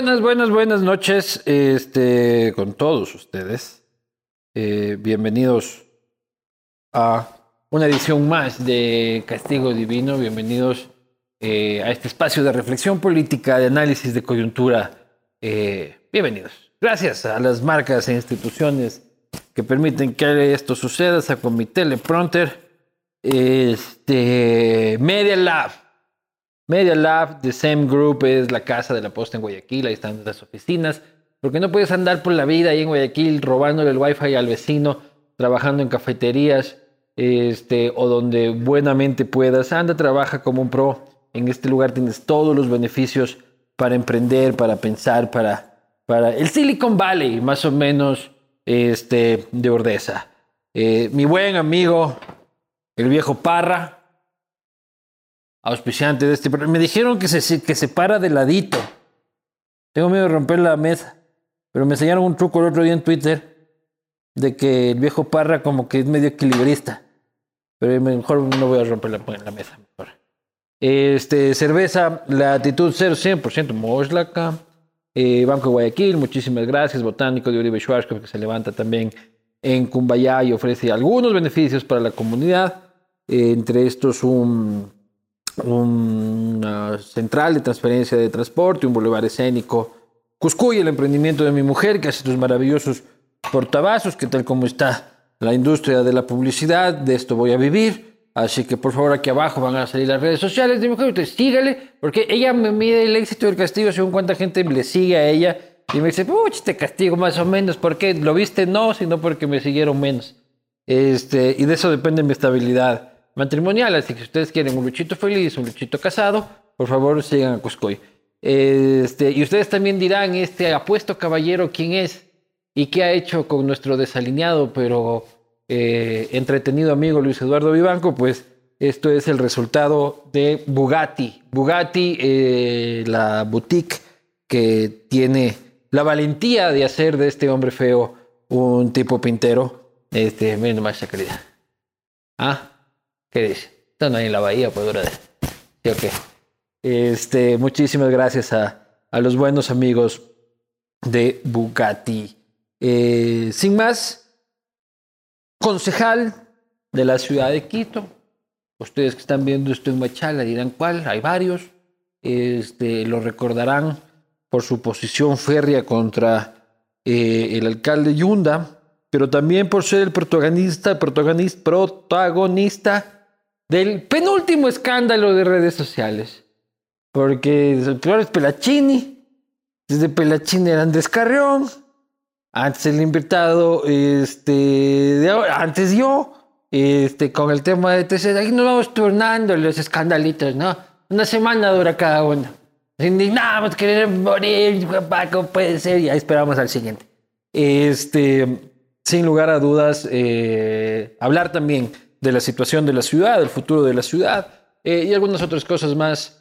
Buenas, buenas, buenas, noches este, con todos ustedes. Eh, bienvenidos a una edición más de Castigo Divino. Bienvenidos eh, a este espacio de reflexión política, de análisis de coyuntura. Eh, bienvenidos. Gracias a las marcas e instituciones que permiten que esto suceda. Saco mi teleprompter. Este, Media Lab. Media Lab, The Same Group es la casa de la posta en Guayaquil, ahí están las oficinas, porque no puedes andar por la vida ahí en Guayaquil robándole el wifi al vecino, trabajando en cafeterías, este, o donde buenamente puedas. Anda, trabaja como un pro. En este lugar tienes todos los beneficios para emprender, para pensar, para, para el Silicon Valley, más o menos, este, de Ordeza. Eh, mi buen amigo, el viejo Parra, auspiciante de este programa. Me dijeron que se, que se para de ladito. Tengo miedo de romper la mesa. Pero me enseñaron un truco el otro día en Twitter de que el viejo Parra como que es medio equilibrista. Pero mejor no voy a romper la, la mesa. Este, cerveza, latitud 0, 100% Moslaca. Eh, Banco de Guayaquil, muchísimas gracias. Botánico de Uribe Schwarzkopf, que se levanta también en Cumbayá y ofrece algunos beneficios para la comunidad. Eh, entre estos un una central de transferencia de transporte, un bulevar escénico. Cuscuy, el emprendimiento de mi mujer, que hace sus maravillosos portavasos, que tal como está la industria de la publicidad, de esto voy a vivir. Así que por favor aquí abajo van a salir las redes sociales de mi mujer, usted sígale, porque ella me mide el éxito del castigo según cuánta gente le sigue a ella. Y me dice, uy, te castigo más o menos, ¿por qué? ¿Lo viste? No, sino porque me siguieron menos. Este, y de eso depende mi estabilidad matrimonial. Así que si ustedes quieren un luchito feliz, un luchito casado, por favor sigan a Cuscoy. Este, y ustedes también dirán, este apuesto caballero, ¿quién es? ¿Y qué ha hecho con nuestro desalineado, pero eh, entretenido amigo Luis Eduardo Vivanco? Pues esto es el resultado de Bugatti. Bugatti, eh, la boutique que tiene la valentía de hacer de este hombre feo un tipo pintero. Este, nomás esa calidad. Ah, ¿Qué dice? Están ahí en la bahía, pues, brother. ¿Sí o qué? Este, muchísimas gracias a, a los buenos amigos de Bugatti. Eh, sin más, concejal de la ciudad de Quito. Ustedes que están viendo esto en Machala dirán cuál, hay varios. Este, lo recordarán por su posición férrea contra eh, el alcalde Yunda, pero también por ser el protagonista, protagonista, protagonista del penúltimo escándalo de redes sociales. Porque el peor es Pelachini. Desde Pelachini era Andrés Carrión. Antes el invitado, este, antes yo, este, con el tema de TC, ahí nos vamos turnando los escandalitos, ¿no? Una semana dura cada uno. Nos indignamos, querer morir, papá, ¿cómo puede ser? Y ahí esperamos al siguiente. Este, sin lugar a dudas, eh, hablar también de la situación de la ciudad, del futuro de la ciudad eh, y algunas otras cosas más.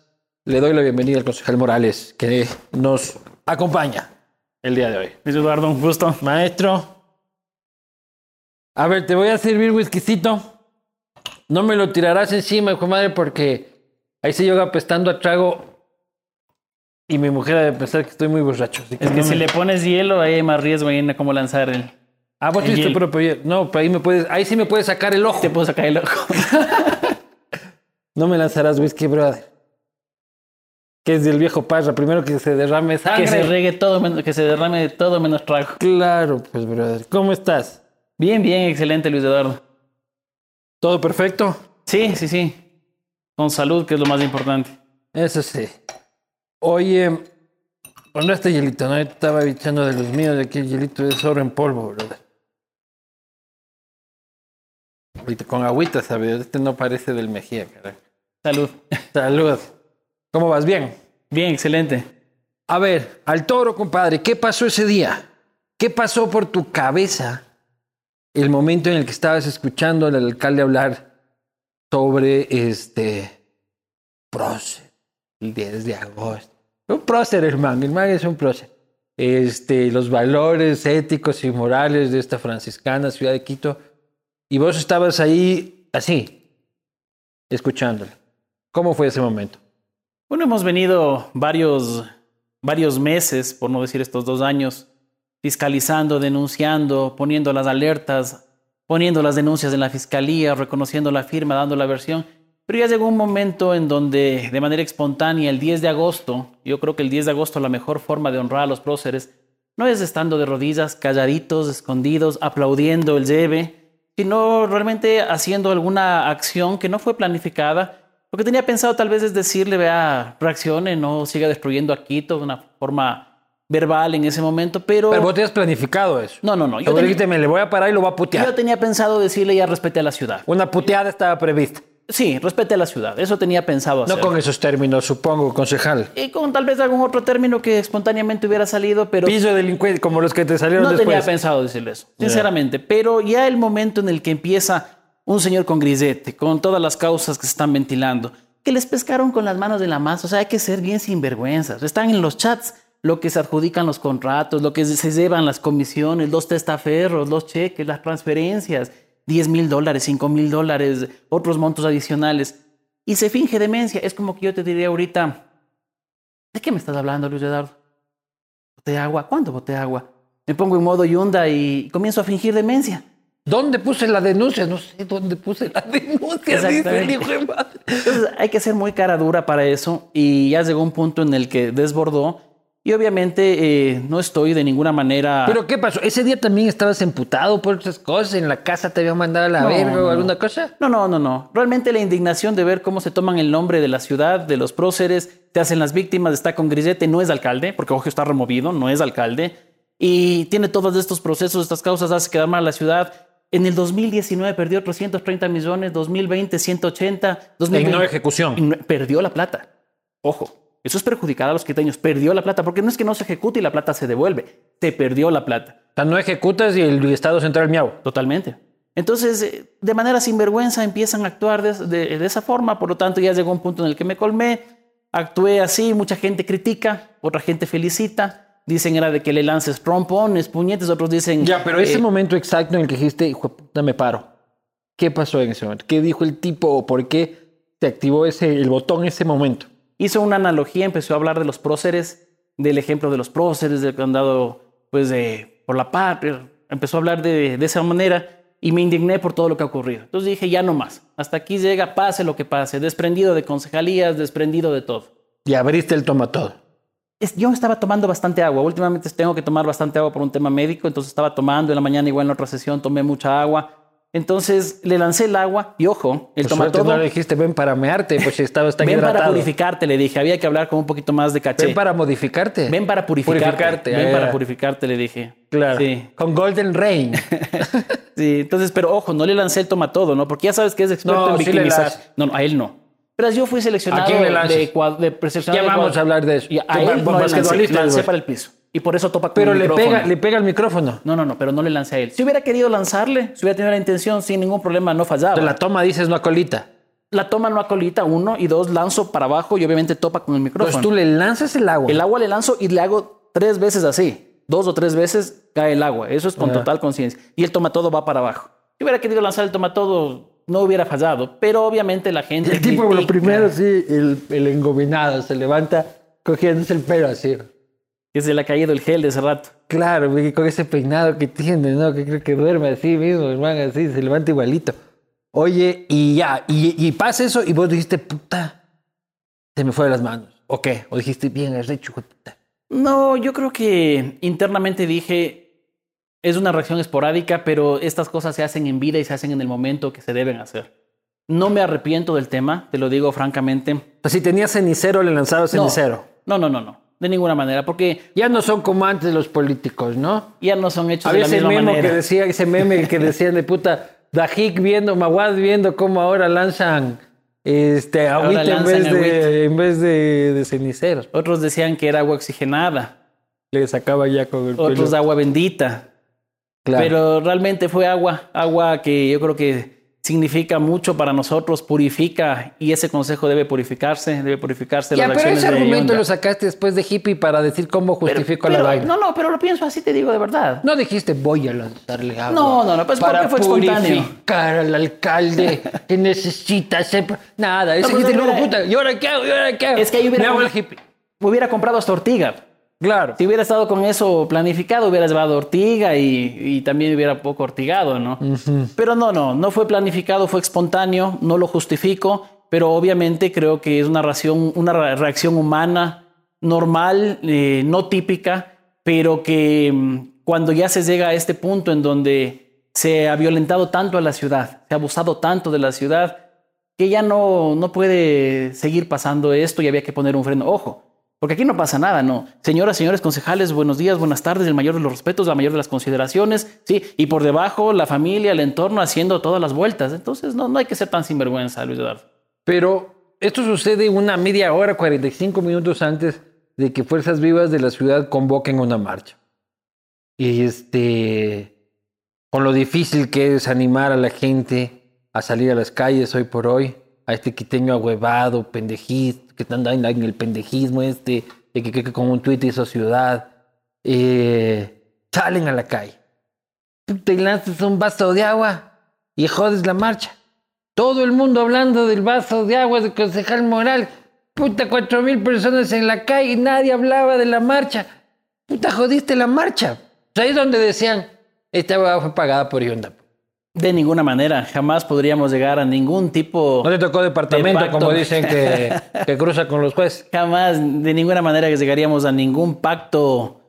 Le doy la bienvenida al concejal Morales, que nos acompaña el día de hoy. Luis Eduardo, un gusto. Maestro, a ver, te voy a servir whiskycito. No me lo tirarás encima, hijo de madre, porque ahí se llega apestando a trago y mi mujer ha de pensar que estoy muy borracho. así Es que no si me- le pones hielo, ahí hay más riesgo ahí en cómo lanzar el. Ah, vos tuviste hielo. propio. No, pero ahí me puedes, ahí sí me puedes sacar el ojo. Te puedo sacar el ojo. No me lanzarás whisky, brother. Que es del viejo Parra, primero que se derrame sangre. que se regue todo, que se derrame todo menos trago. Claro, pues, brother. ¿Cómo estás? Bien, bien, excelente, Luis Eduardo. ¿Todo perfecto? Sí, sí, sí. Con salud, que es lo más importante. Eso sí. Oye, ¿dónde este hielito? No, estaba echando de los míos, de aquí el hielito es oro en polvo, brother. Ahorita con agüita, ¿sabes? Este no parece del Mejía, carajo. Salud. Salud. ¿Cómo vas? Bien. Bien, excelente. A ver, al toro, compadre, ¿qué pasó ese día? ¿Qué pasó por tu cabeza el momento en el que estabas escuchando al alcalde hablar sobre este prócer, el 10 de agosto? Un prócer, hermano, el man es un prócer. este, los valores éticos y morales de esta franciscana ciudad de Quito. Y vos estabas ahí así, escuchándola. ¿Cómo fue ese momento? Bueno, hemos venido varios, varios meses, por no decir estos dos años, fiscalizando, denunciando, poniendo las alertas, poniendo las denuncias en la fiscalía, reconociendo la firma, dando la versión. Pero ya llegó un momento en donde, de manera espontánea, el 10 de agosto, yo creo que el 10 de agosto la mejor forma de honrar a los próceres no es estando de rodillas, calladitos, escondidos, aplaudiendo el lleve, sino realmente haciendo alguna acción que no fue planificada. Lo que tenía pensado tal vez es decirle, vea, reaccione, no siga destruyendo a Quito de una forma verbal en ese momento, pero... Pero vos te has planificado eso. No, no, no. Yo dijiste, me le voy a parar y lo voy a putear. Yo tenía pensado decirle ya respete a la ciudad. Una puteada estaba prevista. Sí, respete a la ciudad. Eso tenía pensado hacer. No con esos términos, supongo, concejal. Y con tal vez algún otro término que espontáneamente hubiera salido, pero... Piso delincuente, como los que te salieron no después. No tenía pensado decirle eso, sinceramente. Pero ya el momento en el que empieza un señor con grisete, con todas las causas que se están ventilando, que les pescaron con las manos de la masa. O sea, hay que ser bien sinvergüenzas. Están en los chats lo que se adjudican los contratos, lo que se llevan las comisiones, los testaferros, los cheques, las transferencias, 10 mil dólares, 5 mil dólares, otros montos adicionales. Y se finge demencia. Es como que yo te diría ahorita, ¿de qué me estás hablando, Luis Eduardo? ¿Boté agua? ¿Cuándo boté agua? Me pongo en modo Yunda y comienzo a fingir demencia. ¿Dónde puse la denuncia? No sé dónde puse la denuncia. Dice madre. Entonces hay que ser muy cara dura para eso y ya llegó un punto en el que desbordó y obviamente eh, no estoy de ninguna manera. ¿Pero qué pasó? ¿Ese día también estabas emputado por esas cosas? ¿En la casa te habían mandado a la verga o alguna cosa? No, no, no, no. Realmente la indignación de ver cómo se toman el nombre de la ciudad, de los próceres, te hacen las víctimas, está con grillete, no es alcalde, porque ojo está removido, no es alcalde. Y tiene todos estos procesos, estas causas, hace quedar mal a la ciudad. En el 2019 perdió 330 millones, 2020 180, 2020, en no ejecución. perdió la plata. Ojo, eso es perjudicar a los quiteños. Perdió la plata, porque no es que no se ejecute y la plata se devuelve. Se perdió la plata. O sea, no ejecutas y el Estado central miau. Totalmente. Entonces, eh, de manera sinvergüenza empiezan a actuar de, esa forma. Por lo tanto, ya llegó un punto en el que me colmé. Actué así, mucha gente critica, otra gente felicita. Dicen era de que le lances trompones, puñetes, otros dicen... Ya, pero ese eh, momento exacto en el que dijiste, hijo de puta, me paro. ¿Qué pasó en ese momento? ¿Qué dijo el tipo o por qué se activó ese, el botón en ese momento? Hizo una analogía, empezó a hablar de los próceres, del ejemplo de los próceres, del que han dado pues, por la patria, empezó a hablar de, de, esa manera y me indigné por todo lo que ha ocurrido. Entonces dije, ya no más, hasta aquí llega, pase lo que pase, desprendido de concejalías, desprendido de todo. Y abriste el toma todo. Yo estaba tomando bastante agua, últimamente tengo que tomar bastante agua por un tema médico, entonces estaba tomando en la mañana, igual en otra sesión tomé mucha agua entonces le lancé el agua y ojo, el Por todo. No le dijiste ven para mearte, pues estaba tan Ven para purificarte, le dije. Había que hablar con un poquito más de caché. Ven para modificarte. Ven para purificarte. ven para purificarte, le dije. Claro. Sí. Con Golden Rain. sí, entonces, pero ojo, no le lancé el toma todo, ¿no? Porque ya sabes que es experto en victimizar. no, no, a él no. Pero yo fui seleccionado ¿A quién le de, de, Ya vamos a hablar de eso. Y a él no le lancé, lancé para el piso. Y por eso topa con pero el le Pega, le pega el micrófono. No, no, no, pero no le lancé a él. Si hubiera querido lanzarle, si hubiera tenido la intención, sin ningún problema, no fallaba. Pero la toma dices no a colita. La toma no a colita, uno, y dos, lanzo para abajo y obviamente topa con el micrófono. Pues tú le lanzas el agua. El agua le lanzo y le hago tres veces así. Dos o tres veces cae el agua. Eso es con total conciencia. Y el toma todo va para abajo. Si hubiera querido lanzar el toma todo, no hubiera fallado. Pero obviamente la gente. El tipo, lo primero, sí, el, el engobinado se levanta cogiéndose el pelo así que se le ha caído el gel de ese rato. Claro, con ese peinado que tiene, ¿no? Que creo que duerme así mismo, hermano, así, se levanta igualito. Oye, y ya, y, pasa eso, y vos dijiste, puta, se me fue de las manos. ¿O qué? ¿O dijiste, bien, es hecho, puta? No, yo creo que internamente dije, es una reacción esporádica, pero estas cosas se hacen en vida y se hacen en el momento que se deben hacer. No me arrepiento del tema, te lo digo francamente. si tenías cenicero, le lanzabas cenicero. No, no, no, no de ninguna manera, porque ya no son como antes los políticos, ¿no? Ya no son hechos de la misma meme manera. que decía ese meme que decían de puta Dajik viendo Maguad viendo cómo ahora lanzan este agüita en vez de en vez de, ceniceros. Otros decían que era agua oxigenada. Le sacaba ya con el Otros agua bendita. Claro. Pero realmente fue agua, agua que yo creo que significa mucho para nosotros, purifica y ese consejo debe purificarse, debe purificarse Ya, las pero ese argumento lo sacaste después de hippie para decir cómo justifico pero- la vaina. No, no, pero lo pienso así, te digo de verdad. No dijiste voy a lanzarle agua. No, no, no, pues, para porque fue espontáneo. purificar al alcalde que necesita hacer. Nada, ese pues, dijiste, no, hubiera- puta, ¿y ahora qué hago? ¿Y ahora qué hago? Es que ahí hubiera, Me hago el hippie. hubiera comprado hasta Ortiga. Claro. Si hubiera estado con eso planificado, hubiera llevado Ortiga y, y también hubiera poco ortigado, ¿no? Pero no, no, no fue planificado, fue espontáneo, no lo justifico, pero obviamente creo que es una reacción, una re- reacción humana normal, eh, no típica, pero que mm, cuando ya se llega a este punto en donde se ha violentado tanto a la ciudad, se ha abusado tanto de la ciudad, que ya no, no puede seguir pasando esto y había que poner un freno. Ojo, porque aquí no pasa nada, ¿no? Señoras, señores concejales, buenos días, buenas tardes, el mayor de los respetos, la mayor de las consideraciones, ¿sí? Y por debajo la familia, el entorno haciendo todas las vueltas. Entonces no, no hay que ser tan sinvergüenza, Luis Eduardo. Pero esto sucede una media hora, 45 minutos antes de que Fuerzas Vivas de la ciudad convoquen una marcha. Y este, con lo difícil que es animar a la gente a salir a las calles hoy por hoy, a este quiteño ahuevado, pendejista, que anda en en el pendejismo este, de que, que- con un tuit hizo ciudad, eh, salen a la calle. Te lanzas un vaso de agua y jodes la marcha. Todo el mundo hablando del vaso de agua del concejal Moral. Puta, cuatro mil personas en la calle y nadie hablaba de la marcha. Puta, jodiste la marcha. Ahí es donde decían, esta agua fue pagada por Yunda. De ninguna manera, jamás podríamos llegar a ningún tipo... No le tocó departamento, De como dicen que, que cruza con los jueces. Jamás, de ninguna manera llegaríamos a ningún pacto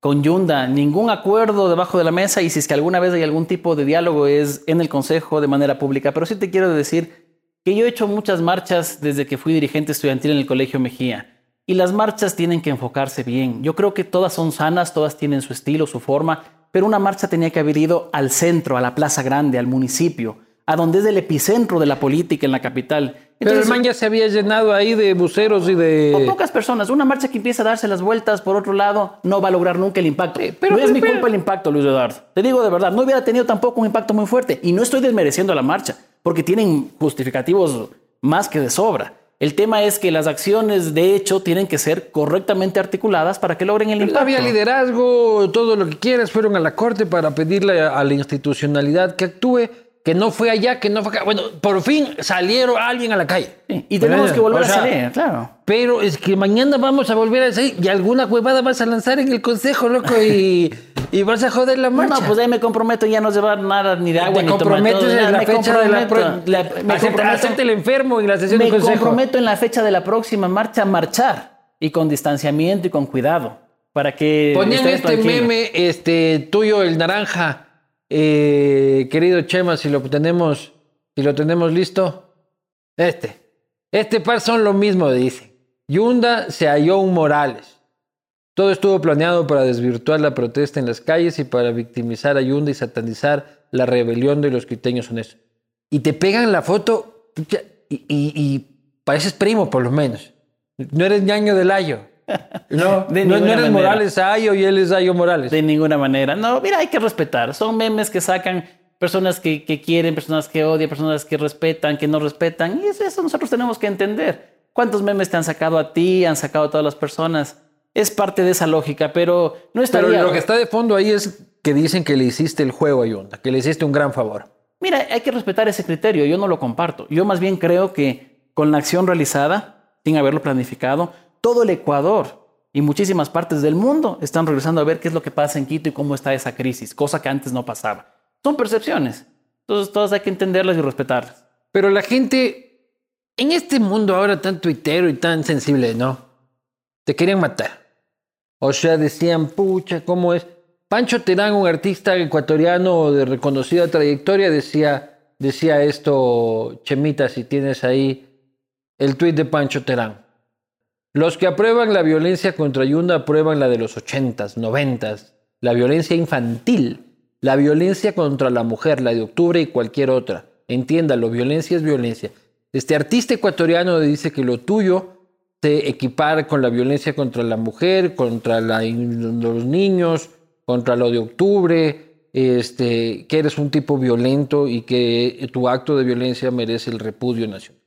con Yunda, ningún acuerdo debajo de la mesa y si es que alguna vez hay algún tipo de diálogo es en el Consejo de manera pública. Pero sí te quiero decir que yo he hecho muchas marchas desde que fui dirigente estudiantil en el Colegio Mejía y las marchas tienen que enfocarse bien. Yo creo que todas son sanas, todas tienen su estilo, su forma, pero una marcha tenía que haber ido al centro, a la Plaza Grande, al municipio, a donde es el epicentro de la política en la capital. Pero el Entonces, man ya se había llenado ahí de buceros y o de... pocas personas. Una marcha que empieza a darse las vueltas por otro lado no va a lograr nunca el impacto. pero- no es pero- mi culpa el impacto, Luis Eduardo. Te digo de verdad, no hubiera tenido tampoco un impacto muy fuerte. Y no estoy desmereciendo la marcha, porque tienen justificativos más que de sobra. El tema es que las acciones, de hecho, tienen que ser correctamente articuladas para que logren el impacto. había liderazgo, todo lo que quieras, fueron a la corte para pedirle a, la institucionalidad que actúe, que no fue allá, que no fue acá. Bueno, por fin salieron alguien a la calle. Sí, Y tenemos que volver O sea, a salir, claro. Pero es que mañana vamos a volver a salir y alguna huevada vas a lanzar en el consejo, loco, y, y vas a joder la marcha. No, pues ahí me comprometo ya no llevar nada ni de agua te ni comprometes en la me fecha de la La- me hacerte el enfermo en la sesión Me del consejo. comprometo en la fecha de la próxima marcha a marchar y con distanciamiento y con cuidado para que Ponían este meme, este tuyo, el naranja, eh, querido Chema, si lo tenemos, si lo tenemos listo. Este. Este par son lo mismo, dice. Yunda se halló un Morales. Todo estuvo planeado para desvirtuar la protesta en las calles y para victimizar a Yunda y satanizar la rebelión de los quiteños honestos. Y te pegan la foto y, y- y pareces primo, por lo menos. No eres ñaño del Ayo. No, De no, no eres manera. Morales Ayo y él es Ayo Morales. De ninguna manera. No, mira, hay que respetar. Son memes que sacan personas que, que quieren, personas que odian, personas que respetan, que no respetan. Y eso nosotros tenemos que entender. ¿Cuántos memes te han sacado a ti, han sacado a todas las personas? Es parte de esa lógica, pero no Pero estaría... lo que está de fondo ahí es que dicen que le hiciste el juego a Yunda, que le hiciste un gran favor. Mira, hay que respetar ese criterio, yo no lo comparto. Yo más bien creo que con la acción realizada, sin haberlo planificado, todo el Ecuador y muchísimas partes del mundo están regresando a ver qué es lo que pasa en Quito y cómo está esa crisis, cosa que antes no pasaba. Son percepciones. Entonces, todas hay que entenderlas y respetarlas. Pero la gente, en este mundo ahora tan tuitero y tan sensible, ¿no? Te querían matar. O sea, decían, pucha, ¿cómo es? Pancho Terán, un artista ecuatoriano de reconocida trayectoria, decía, decía esto, Chemita, si tienes ahí el tuit de Pancho Terán. Los que aprueban la violencia contra Yunda aprueban la de los ochentas, noventas, la violencia infantil, la violencia contra la mujer, la de octubre y cualquier otra. Entiéndalo, violencia es violencia. Este artista ecuatoriano dice que lo tuyo se equipara con la violencia contra la mujer, contra los niños, contra lo de octubre, este, que eres un tipo violento y que tu acto de violencia merece el repudio nacional.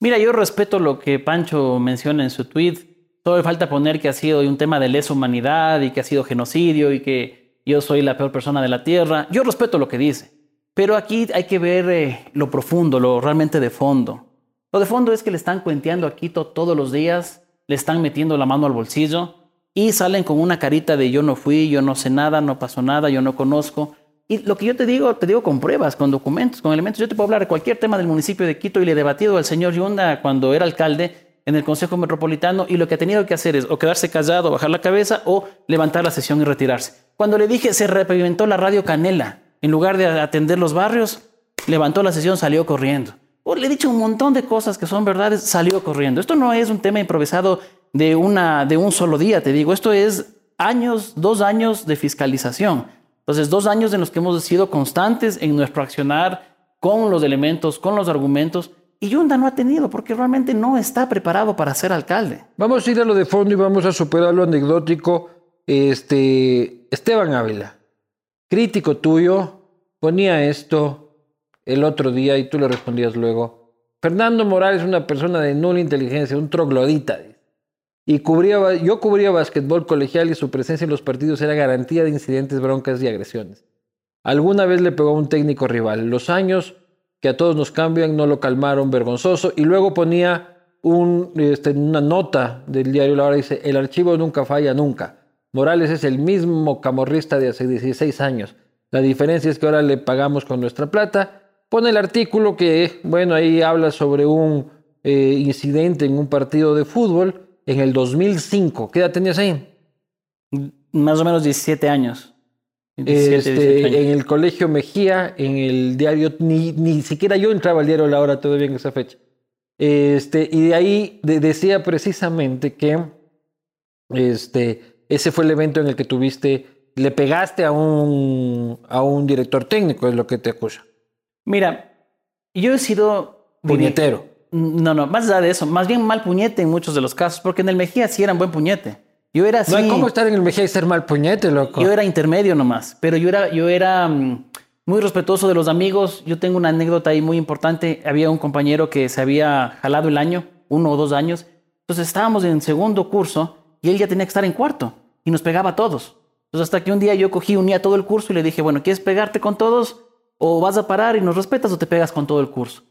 Mira, yo respeto lo que Pancho menciona en su tweet. Solo falta poner que ha sido un tema de lesa humanidad y que ha sido genocidio y que yo soy la peor persona de la tierra. Yo respeto lo que dice. Pero aquí hay que ver eh, lo profundo, lo realmente de fondo. Lo de fondo es que le están cuenteando a Quito todos los días, le están metiendo la mano al bolsillo y salen con una carita de yo no fui, yo no sé nada, no pasó nada, yo no conozco. Y lo que yo te digo, te digo con pruebas, con documentos, con elementos. Yo te puedo hablar de cualquier tema del municipio de Quito y le he debatido al señor Yunda cuando era alcalde en el Consejo Metropolitano y lo que ha tenido que hacer es o quedarse callado, bajar la cabeza o levantar la sesión y retirarse. Cuando le dije se repavimentó la radio Canela, en lugar de atender los barrios, levantó la sesión, salió corriendo. O le he dicho un montón de cosas que son verdades, salió corriendo. Esto no es un tema improvisado de, una, de un solo día, te digo, esto es años, dos años de fiscalización. Entonces, dos años en los que hemos sido constantes en nuestro accionar con los elementos, con los argumentos, y Yunda no ha tenido porque realmente no está preparado para ser alcalde. Vamos a ir a lo de fondo y vamos a superar lo anecdótico. Este, Esteban Ávila, crítico tuyo, ponía esto el otro día y tú le respondías luego. Fernando Morales es una persona de nula inteligencia, un troglodita. Y cubría, yo cubría básquetbol colegial y su presencia en los partidos era garantía de incidentes, broncas y agresiones. Alguna vez le pegó a un técnico rival. Los años que a todos nos cambian no lo calmaron, vergonzoso. Y luego ponía este, una nota del diario La Hora, dice, el archivo nunca falla, nunca. Morales es el mismo camorrista de hace 16 años. La diferencia es que ahora le pagamos con nuestra plata. Pone el artículo que, bueno, ahí habla sobre un eh, incidente en un partido de fútbol en el 2005. ¿Qué edad tenías ahí? Más o menos 17 años. este, En el colegio Mejía, en el diario, ni, ni siquiera yo entraba al diario La Hora todavía en esa fecha. Este, y de ahí decía precisamente que este, ese fue el evento en el que tuviste, le pegaste a un, a un director técnico, es lo que te acusa. Mira, yo he sido... Puñetero. No, no, más allá de eso, más bien mal puñete en muchos de los casos, porque en el Mejía sí eran buen puñete. Yo era así. No hay cómo estar en el Mejía y ser mal puñete, loco. Yo era intermedio nomás, pero yo era, yo era mm, muy respetuoso de los amigos. Yo tengo una anécdota ahí muy importante. Había un compañero que se había jalado el año, uno o dos años. Entonces estábamos en segundo curso y él ya tenía que estar en cuarto y nos pegaba a todos. Entonces hasta que un día yo cogí, unía todo el curso y le dije, bueno, ¿quieres pegarte con todos? ¿O vas a parar y nos respetas o te pegas con todo el curso?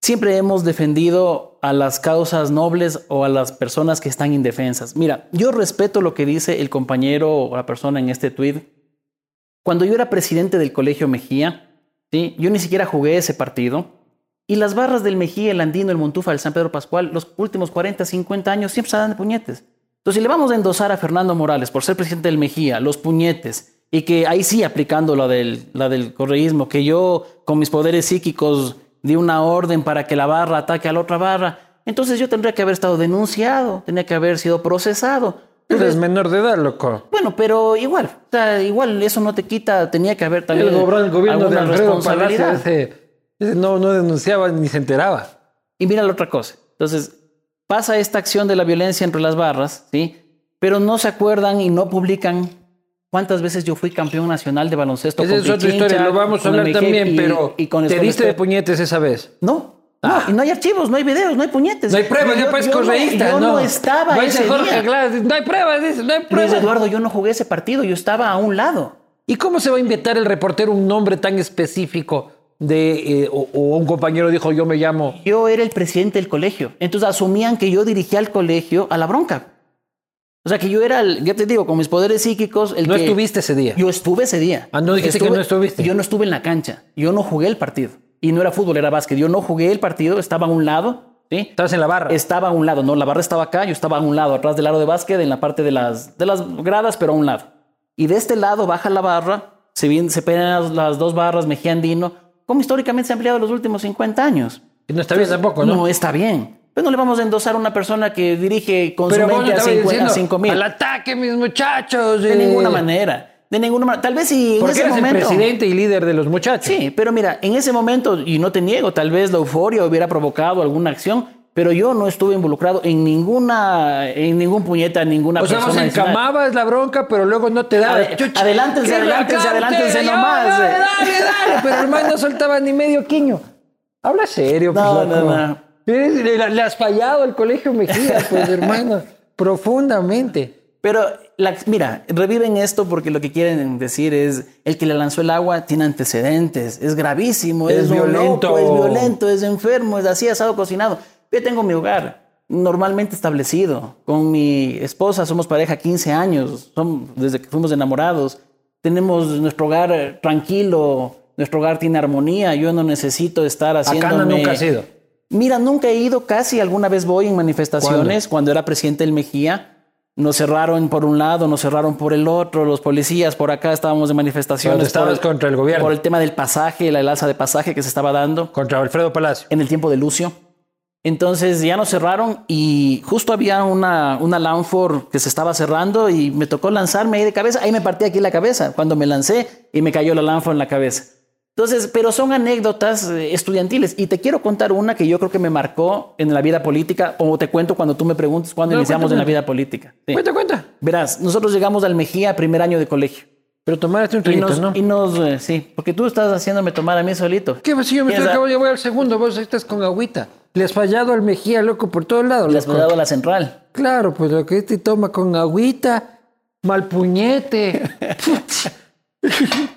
Siempre hemos defendido a las causas nobles o a las personas que están indefensas. Mira, yo respeto lo que dice el compañero o la persona en este tweet. Cuando yo era presidente del Colegio Mejía, ¿sí? yo ni siquiera jugué ese partido. Y las barras del Mejía, el Andino, el Montufa, el San Pedro Pascual, los últimos 40, 50 años siempre se dan de puñetes. Entonces, si le vamos a endosar a Fernando Morales por ser presidente del Mejía, los puñetes, y que ahí sí aplicando la del, la del correísmo, que yo con mis poderes psíquicos de una orden para que la barra ataque a la otra barra, entonces yo tendría que haber estado denunciado, tenía que haber sido procesado. Eres menor de edad, loco. Bueno, pero igual, o sea, igual eso no te quita, tenía que haber también. El, gobierno de Alfredo Palacio ese, no, no denunciaba ni se enteraba. Y mira la otra cosa. Entonces, pasa esta acción de la violencia entre las barras, ¿sí? Pero no se acuerdan y no publican ¿Cuántas veces yo fui campeón nacional de baloncesto? Esa es otra historia, lo vamos a hablar también, pero ¿te diste de puñetes esa vez? No. No, y no hay archivos, no hay videos, no hay puñetes. No hay pruebas, ya puedes correísta. Yo, no, estaba no ese Jorge Glass, no hay pruebas, no hay pruebas. Luis Eduardo, yo no jugué ese partido, yo estaba a un lado. ¿Y cómo se va a inventar el reportero un nombre tan específico de eh, o, o, un compañero dijo yo me llamo? Yo era el presidente del colegio, entonces asumían que yo dirigía el colegio a la bronca. O sea que yo era, el, ya te digo, con mis poderes psíquicos. El ¿No estuviste ese día? Yo estuve ese día. Ah, no dijiste que no estuviste. Yo no estuve en la cancha. Yo no jugué el partido. Y no era fútbol, era básquet. Yo no jugué el partido, estaba a un lado. ¿sí? ¿Estabas en la barra? Estaba a un lado, no, la barra estaba acá, yo estaba a un lado, atrás del aro de básquet, en la parte de las, de las gradas, pero a un lado. Y de este lado baja la barra, se, viene, se pegan las dos barras, Mejía Andino, como históricamente se ha ampliado los últimos 50 años. Y no está bien tampoco, ¿no? No está bien. Pero no le vamos a endosar a una persona que dirige con su mente a 5 mil. Al ataque, mis muchachos. De ninguna manera. De ninguna manera. Tal vez si en Porque ese eres momento. el presidente y líder de los muchachos. Sí, pero mira, en ese momento, y no te niego, tal vez la euforia hubiera provocado alguna acción, pero yo no estuve involucrado en ninguna, en ningún puñeta, en ninguna O sea, persona. adicional. encamabas la bronca, pero luego no te daba. Adelántense, ¿qué adelántense, adelántense nomás, Dale, eh. dale, dale. Pero el man no soltaba ni medio quiño. Habla serio, pues, No, no, no. Le, le has fallado al colegio Mejía, pues, hermano. Profundamente. Pero, la- mira, reviven esto porque lo que quieren decir es el que le lanzó el agua tiene antecedentes, es gravísimo, Es es, violento. loco, es violento, es enfermo, es así, asado, cocinado. Yo tengo mi hogar normalmente establecido. Con mi esposa somos pareja 15 años, son, desde que fuimos enamorados. Tenemos nuestro hogar eh, tranquilo, nuestro hogar tiene armonía. Yo no necesito estar haciendo. Acá no nunca has ido. Mira, nunca he ido casi, alguna vez voy en manifestaciones cuando era presidente del Mejía. Nos cerraron por un lado, nos cerraron por el otro, los policías por acá estábamos en manifestaciones. Protestabas por contra el gobierno. Por el tema del pasaje, la alza de pasaje que se estaba dando Contra Alfredo Palacio. en el tiempo de Lucio. Entonces ya nos cerraron y justo había una, una Lanford que se estaba cerrando y me tocó lanzarme ahí de cabeza. Ahí me partí aquí la cabeza cuando me lancé y me cayó la Lanford en la cabeza. Entonces, pero son anécdotas eh, estudiantiles y te quiero contar una que yo creo que me marcó en la vida política o te cuento cuando tú me preguntes cuándo No, iniciamos en la vida política. Sí. Cuenta, cuenta. Verás, nosotros llegamos al Mejía primer año de colegio. Pero tomaste un Y traguito, nos, ¿no? y nos eh, sí, porque tú estás haciéndome tomar a mí solito. ¿Qué? Si yo me estoy acabando, yo voy al segundo, vos estás con agüita. Le has fallado al Mejía, loco, por todos lados. Le has loco. dado la central. Claro, pues lo que te toma con agüita, mal puñete.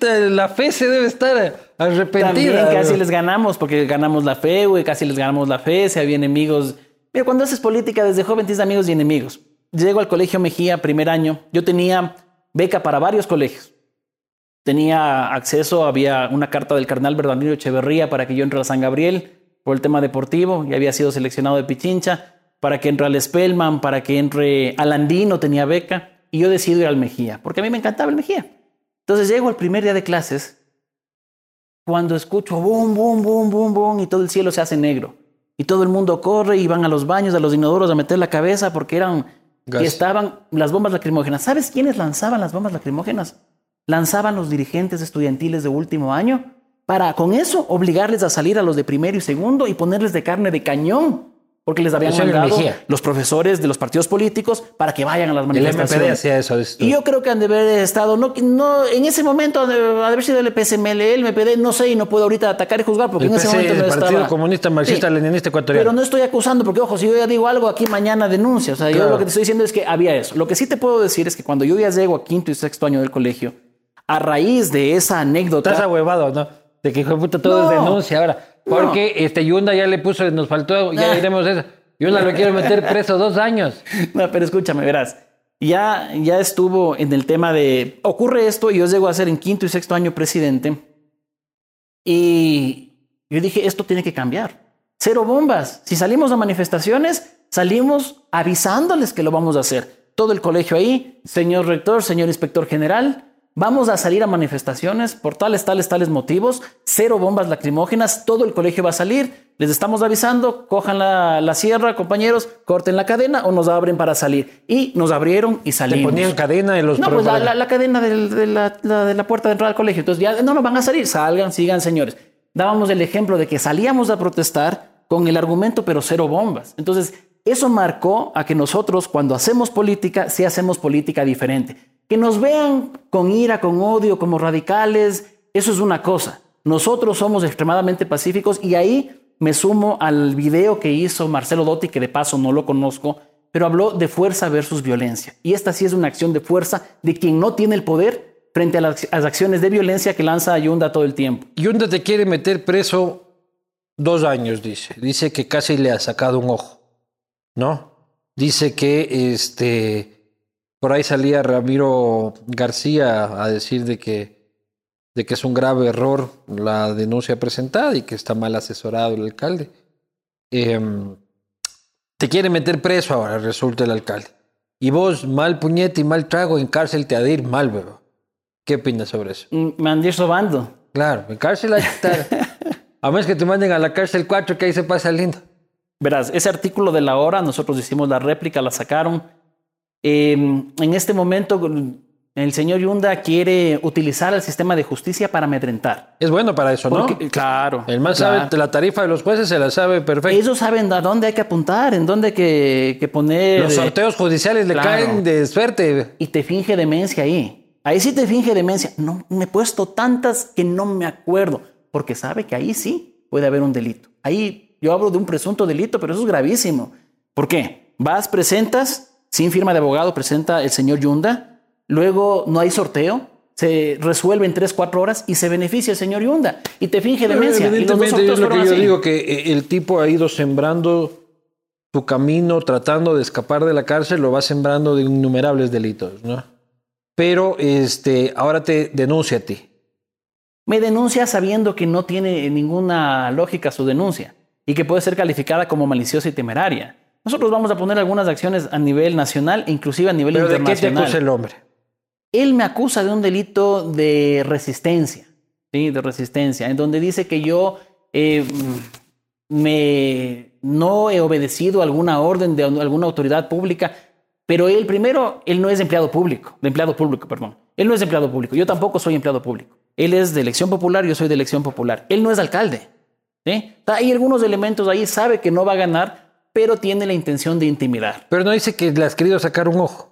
La fe se debe estar arrepentida. También casi les ganamos, porque ganamos la fe, güey, casi les ganamos la fe, si había enemigos. Mira, cuando haces política desde joven tienes amigos y enemigos. Llego al colegio Mejía, primer año, yo tenía beca para varios colegios. Tenía acceso, había una carta del carnal Bernardino Echeverría para que yo entre a San Gabriel por el tema deportivo, y había sido seleccionado de Pichincha, para que entre al Spellman, para que entre al Andino, tenía beca, y yo decido ir al Mejía, porque a mí me encantaba el Mejía. Entonces llego el primer día de clases cuando escucho boom, boom, boom, boom, boom y todo el cielo se hace negro. Y todo el mundo corre y van a los baños, a los inodoros a meter la cabeza porque eran Gas. que estaban las bombas lacrimógenas. ¿Sabes quiénes lanzaban las bombas lacrimógenas? Lanzaban los dirigentes estudiantiles de último año para con eso obligarles a salir a los de primero y segundo y ponerles de carne de cañón. Porque les habían el mandado los profesores de los partidos políticos para que vayan a las El manifestaciones. MPD hacía eso. esto. Y yo creo que han de haber estado, no, no en ese momento han de haber sido el PSML, el MPD, no sé, y no puedo ahorita atacar y juzgar porque el en ese PC, momento no el Partido estaba. Comunista Marxista Sí. Leninista Ecuatoriano. Pero no estoy acusando, porque ojo, si yo ya digo algo aquí mañana denuncia. O sea, yo lo que te estoy diciendo es que había eso. Lo que sí te puedo decir es que cuando yo ya llego a quinto y sexto año del colegio, a raíz de esa anécdota. Estás ahuevado, ¿no? De que hijo de puta todo No. es denuncia ahora. Porque este Yunda ya le puso, nos faltó, ya diremos eso. Yunda lo quiere meter preso dos años. No, pero escúchame, verás. Ya, ya estuvo en el tema de. Ocurre esto y yo llego a ser en quinto y sexto año presidente. Y yo dije: esto tiene que cambiar. Cero bombas. Si salimos a manifestaciones, salimos avisándoles que lo vamos a hacer. Todo el colegio ahí, señor rector, señor inspector general. Vamos a salir a manifestaciones por tales, tales, tales motivos. Cero bombas lacrimógenas. Todo el colegio va a salir. Les estamos avisando. Cojan la, la sierra, compañeros. Corten la cadena o nos abren para salir. Y nos abrieron y Le salimos. ponían cadena en los No, pues la, la- la cadena del- de, la, la- de la puerta de entrada al colegio. Entonces ya no nos van a salir. Salgan, sigan, señores. Dábamos el ejemplo de que salíamos a protestar con el argumento, pero cero bombas. Entonces, eso marcó a que nosotros, cuando hacemos política, sí hacemos política diferente. Que nos vean con ira, con odio, como radicales, eso es una cosa. Nosotros somos extremadamente pacíficos y ahí me sumo al video que hizo Marcelo Dotti, que de paso no lo conozco, pero habló de fuerza versus violencia. Y esta sí es una acción de fuerza de quien no tiene el poder frente a las, acciones de violencia que lanza Ayunda todo el tiempo. Yunda te quiere meter preso dos años, dice. Dice que casi le ha sacado un ojo, ¿no? Dice que este por ahí salía Ramiro García a decir de que, de que es un grave error la denuncia presentada y que está mal asesorado el alcalde. Em, te quiere meter preso ahora, resulta el alcalde. Y vos, mal puñete y mal trago, en cárcel te ha de ir mal, bebo. ¿Qué opinas sobre eso? Mm, Me han dicho bando. Claro, en cárcel hay que estar. A menos que te manden a la cárcel 4, que ahí se pasa lindo. Verás, ese artículo de la hora, nosotros hicimos la réplica, la sacaron. Eh, en este momento, El señor Yunda quiere utilizar el sistema de justicia para amedrentar. Es bueno para eso, ¿no? Porque- claro. El man claro. sabe la tarifa de los jueces, se la sabe perfecto. Ellos saben a dónde hay que apuntar, en dónde hay que, que poner. Los eh, sorteos judiciales le claro. caen de suerte. y te finge demencia ahí. Ahí sí te finge demencia. No, me he puesto tantas que no me acuerdo, porque sabe que ahí sí puede haber un delito. Ahí yo hablo de un presunto delito, pero eso es gravísimo. ¿Por qué? Vas, presentas, sin firma de abogado, presenta el señor Yunda, luego no hay sorteo, se resuelve en 3, 4 horas y se beneficia el señor Yunda y te finge demencia. Y los dos Evidentemente, es sorteos lo que yo así. digo, que eh, el tipo ha ido sembrando su camino, tratando de escapar de la cárcel, lo va sembrando de innumerables delitos, ¿no? Pero este, ahora te denuncia a ti. Me denuncia sabiendo que no tiene ninguna lógica su denuncia y que puede ser calificada como maliciosa y temeraria. Nosotros vamos a poner algunas acciones a nivel nacional e inclusive a nivel ¿Pero de qué te internacional. acusa el hombre? Él me acusa de un delito de resistencia, ¿sí? de resistencia, en donde dice que yo eh, me, no he obedecido alguna orden de alguna autoridad pública, pero él primero, él no es empleado público, de empleado público, perdón. Él no es empleado público, yo tampoco soy empleado público. Él es de elección popular, yo soy de elección popular. Él no es alcalde. ¿sí? Hay algunos elementos ahí, sabe que no va a ganar, pero tiene la intención de intimidar. Pero no dice que le has querido sacar un ojo.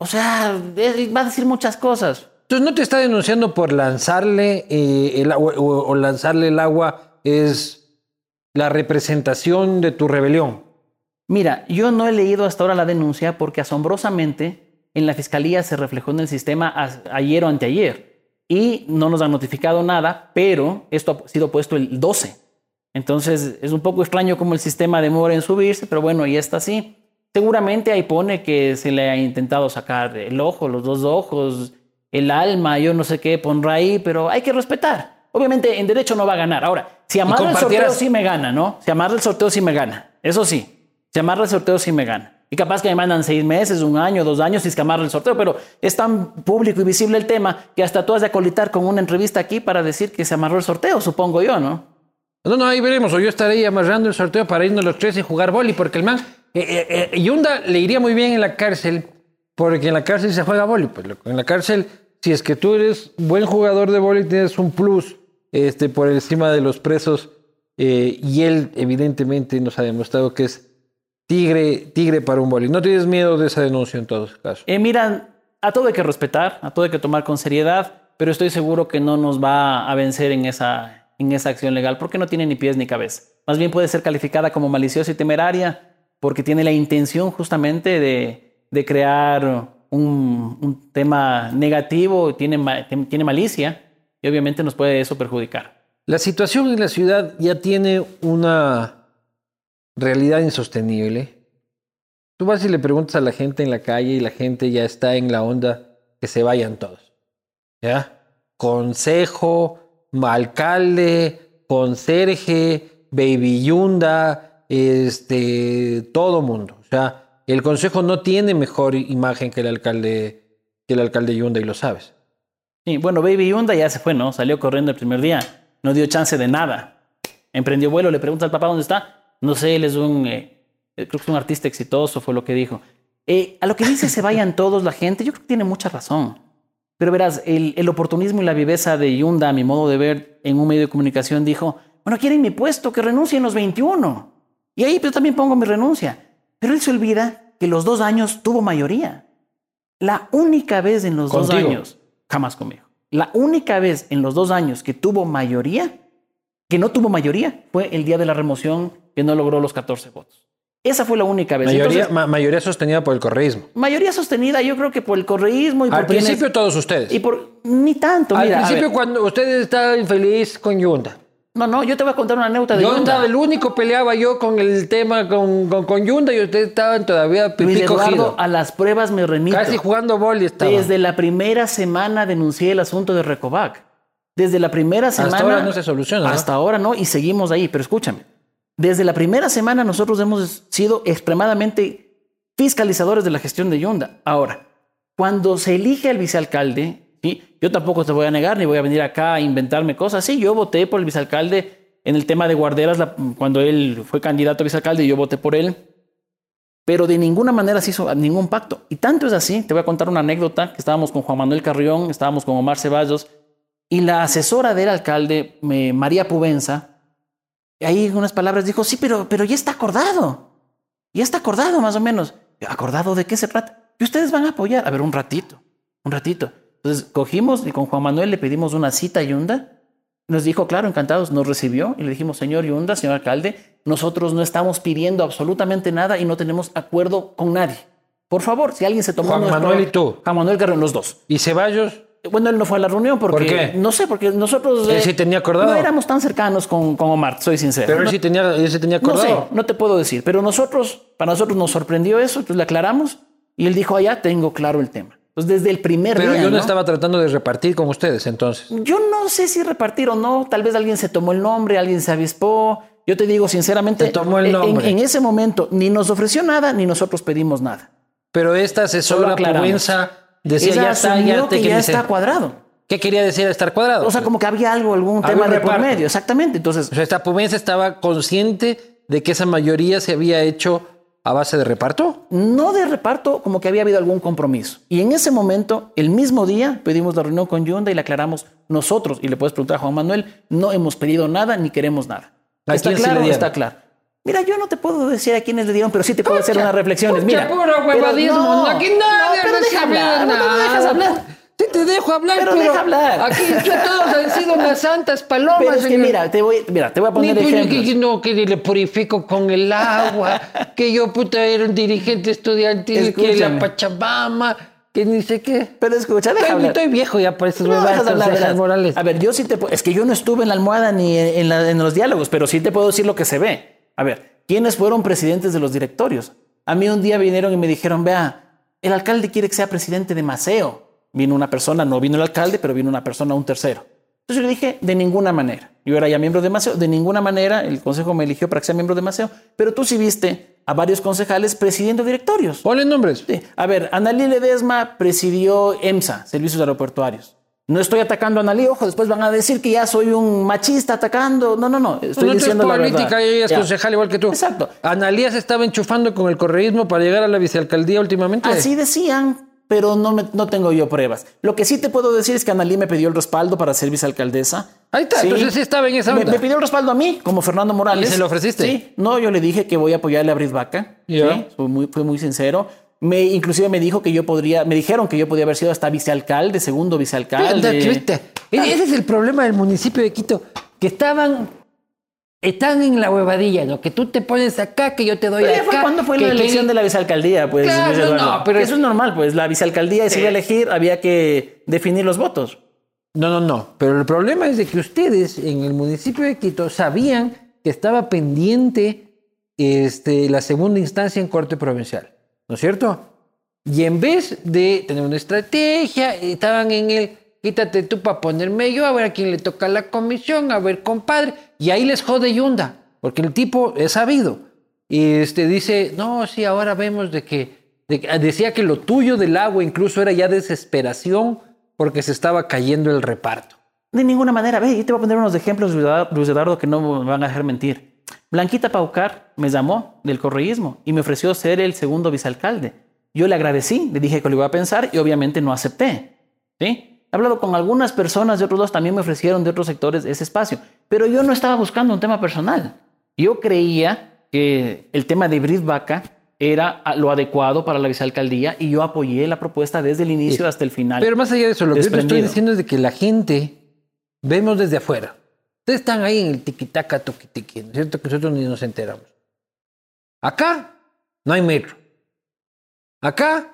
O sea, va a decir muchas cosas. Entonces no te está denunciando por lanzarle eh, el agua o, o lanzarle el agua es la representación de tu rebelión. Mira, yo no he leído hasta ahora la denuncia porque asombrosamente en la fiscalía se reflejó en el sistema a- ayer o anteayer y no nos han notificado nada, pero esto ha sido puesto el 12. Entonces es un poco extraño cómo el sistema demora en subirse, pero bueno, y está así. Seguramente ahí pone que se le ha intentado sacar el ojo, los dos ojos, el alma, yo no sé qué pondrá ahí, pero hay que respetar. Obviamente en derecho no va a ganar. Ahora, si amarra el sorteo sí me gana, ¿no? Si amarra el sorteo sí me gana. Eso sí. Si amarra el sorteo sí me gana. Y capaz que me mandan seis meses, un año, dos años si es que amarra el sorteo, pero es tan público y visible el tema que hasta tú has de acolitar con una entrevista aquí para decir que se amarró el sorteo, supongo yo, ¿no? No, no, ahí veremos. O yo estaré amarrando el sorteo para irnos los tres y jugar boli, porque el man. Eh, eh, eh, Yunda le iría muy bien en la cárcel, porque en la cárcel se juega boli. Pues, en la cárcel, si es que tú eres buen jugador de boli, tienes un plus este, por encima de los presos. eh, y él, evidentemente, nos ha demostrado que es tigre, tigre para un boli. No tienes miedo de esa denuncia en todo caso. Eh, mira, a todo hay que respetar, a todo hay que tomar con seriedad, pero estoy seguro que no nos va a vencer en esa, en esa acción legal porque no tiene ni pies ni cabeza. Más bien puede ser calificada como maliciosa y temeraria porque tiene la intención justamente de, crear un, un tema negativo, tiene, tiene malicia y obviamente nos puede eso perjudicar. La situación en la ciudad ya tiene una realidad insostenible. Tú vas y le preguntas a la gente en la calle y la gente ya está en la onda que se vayan todos. ¿Ya? Consejo, alcalde, conserje, baby yunda, este, todo mundo. O sea, el consejo no tiene mejor imagen que el alcalde, que el alcalde Yunda y lo sabes. Sí, bueno, Baby Yunda ya se fue, ¿no? Salió corriendo el primer día. No dio chance de nada. Emprendió vuelo, le pregunta al papá dónde está. No sé, él es un, eh, creo que es un artista exitoso, fue lo que dijo. Eh, a lo que dice se vayan todos la gente, yo creo que tiene mucha razón. Pero verás, el, el oportunismo y la viveza de Yunda, a mi modo de ver, en un medio de comunicación dijo, bueno, quieren mi puesto, que renuncien los 21. Y ahí yo también pongo mi renuncia. Pero él se olvida que los dos años tuvo mayoría. La única vez en los dos años, jamás conmigo, la única vez en los dos años que tuvo mayoría, que no tuvo mayoría, fue el día de la remoción que no logró los 14 votos. Esa fue la única vez. Mayoría, Entonces, ma- mayoría sostenida por el correísmo. mayoría sostenida, yo creo que por el correísmo y Al por quienes- principio todos ustedes. y por ni tanto. Al mira, principio cuando ustedes estaban infeliz con Yunda. no, no, yo te voy a contar una anécdota de Yo Yunda. estaba el único peleaba yo con el tema con, con, con Yunda y ustedes estaban todavía Luis pipí Eduardo, cogido. a las pruebas me remito. Casi jugando boli estaba. Desde la primera semana denuncié el asunto de Recovac. Desde la primera semana. ahora no se soluciona, ¿no? Hasta ahora no, y seguimos ahí. Pero escúchame. Desde la primera semana nosotros hemos sido extremadamente fiscalizadores de la gestión de Yunda. Ahora, cuando se elige al vicealcalde, ¿sí? yo tampoco te voy a negar ni voy a venir acá a inventarme cosas. Sí, yo voté por el vicealcalde en el tema de guarderas la- cuando él fue candidato a vicealcalde, yo voté por él. pero de ninguna manera se hizo ningún pacto. Y tanto es así, te voy a contar una anécdota, que estábamos con Juan Manuel Carrión, estábamos con Omar Ceballos, y la asesora del alcalde, María Pubenza, ahí unas palabras dijo, sí, pero, pero ya está acordado, ya está acordado más o menos. ¿Acordado de qué se trata? Y ustedes van a apoyar. A ver, un ratito, un ratito. Entonces cogimos y con Juan Manuel le pedimos una cita a Yunda. Nos dijo, claro, encantados, nos recibió y le dijimos, señor Yunda, señor alcalde, nosotros no estamos pidiendo absolutamente nada y no tenemos acuerdo con nadie. Por favor, si alguien se tomó Juan Manuel y tú. Juan Manuel Carrón, los dos. ¿Y Ceballos? Bueno, él no fue a la reunión porque... ¿Por qué? No sé, porque nosotros... Él sí tenía acordado. No éramos tan cercanos con, con Omar, soy sincero. Pero él No- sí tenía, él sí tenía no acordado. sé, no te puedo decir, pero nosotros, para nosotros nos sorprendió eso, entonces le aclaramos y él dijo, allá tengo claro el tema. Entonces desde el primer Pero día, yo no, ¿no? estaba tratando de repartir con ustedes entonces. Yo no sé si repartir o no, tal vez alguien se tomó el nombre, alguien se avispó. Yo te digo sinceramente, Se tomó el en- nombre. En, ese momento ni nos ofreció nada ni nosotros pedimos nada. Pero esta asesora aclaramos. Decía, Ella ya está, ya que ya está cuadrado. ¿Qué quería decir estar cuadrado? O sea, como que había algo, algún tema de por reparto. medio, exactamente. Entonces, O sea, esta Pubenza estaba consciente de que esa mayoría se había hecho a base de reparto. no de reparto, como que había habido algún compromiso. Y en ese momento, el mismo día, pedimos la reunión con Yunda y le aclaramos nosotros, y le puedes preguntar a Juan Manuel, no hemos pedido nada ni queremos nada. ¿A ¿Está quién se le claro? dieron? Está claro. Mira, yo no te puedo decir a quiénes le dieron, pero sí te puedo hacer unas reflexiones. Mira, puro huevadismo. no, Aquí nadie no, deja hablar, no, no nada. dejas hablar. Sí te dejo hablar, Pero pero, deja hablar. aquí todos han sido unas santas palomas. Pero es que señor. mira, te voy, mira, te voy a poner ni ejemplos. que, no, que le purifico con el agua, que yo puta era un dirigente estudiantil, que Escúchame. la Pachamama, que ni sé qué. Pero escucha, deja Estoy, estoy viejo ya por estos No, hablar. Morales. A ver, yo sí te puedo- Es que yo no estuve en la almohada ni en la- en los diálogos, pero sí te puedo decir lo que se ve. A ver, ¿quiénes fueron presidentes de los directorios? A mí un día vinieron y me dijeron, vea, el alcalde quiere que sea presidente de Maceo. Vino una persona, no vino el alcalde, pero vino una persona, un tercero. Entonces yo le dije, de ninguna manera. Yo era ya miembro de Maceo, de ninguna manera el consejo me eligió para que sea miembro de Maceo, pero tú sí viste a varios concejales presidiendo directorios. Ponle nombres. Sí. A ver, Analí Ledesma presidió EMSA, Servicios Aeroportuarios. No estoy atacando a Analí, ojo, después van a decir que ya soy un machista atacando. No, no, no, estoy no diciendo la política verdad. y ella es Ya. concejal igual que tú. Exacto. Analía se estaba enchufando con el correísmo para llegar a la vicealcaldía últimamente. Así decían, pero no, me- no tengo yo pruebas. Lo que sí te puedo decir es que Analí me pidió el respaldo para ser vicealcaldesa. Ahí está, entonces sí estaba en esa me, onda. me pidió el respaldo a mí, como Fernando Morales. ¿Y se lo ofreciste? Sí. No, yo le dije que voy a apoyarle a Brit Vaca. Sí, fue muy, fue muy sincero. Me, inclusive me dijo que yo podría, me dijeron que yo podía haber sido hasta vicealcalde, segundo vicealcalde. Viste. E- Ese es el problema del municipio de Quito, que estaban, están en la huevadilla, lo que tú te pones acá, que yo te doy Pero acá. fue cuando fue que- la que- elección de la vicealcaldía, pues. Claro, no, pero- eso es normal, pues. La vicealcaldía se iba a elegir, había que definir los votos. No, no, no. Pero el problema es de que ustedes en el municipio de Quito sabían que estaba pendiente este, la segunda instancia en Corte Provincial, ¿no es cierto? Y en vez de tener una estrategia, estaban en el quítate tú para ponerme yo, a ver a quién le toca la comisión, a ver compadre. Y ahí les jode Yunda, porque el tipo es sabido. Y este, dice, no, sí, ahora vemos de que, de que- decía que lo tuyo del agua incluso era ya desesperación porque se estaba cayendo el reparto. De ninguna manera. Ve, yo te voy a poner unos ejemplos, Luis Eduardo, que no me van a dejar mentir. Blanquita Paucar me llamó del correísmo y me ofreció ser el segundo vicealcalde. Yo le agradecí, le dije que lo iba a pensar y obviamente no acepté. ¿Sí? He hablado con algunas personas de otros lados, también me ofrecieron de otros sectores ese espacio, pero yo no estaba buscando un tema personal. Yo creía que el tema de Brit Vaca era lo adecuado para la vicealcaldía y yo apoyé la propuesta desde el inicio hasta el final. Pero más allá de eso, lo que yo estoy diciendo es de que la gente vemos desde afuera. Ustedes están ahí en el tiquitaca, toquitiqui, ¿no es cierto? Que nosotros ni nos enteramos. Acá no hay metro. Acá,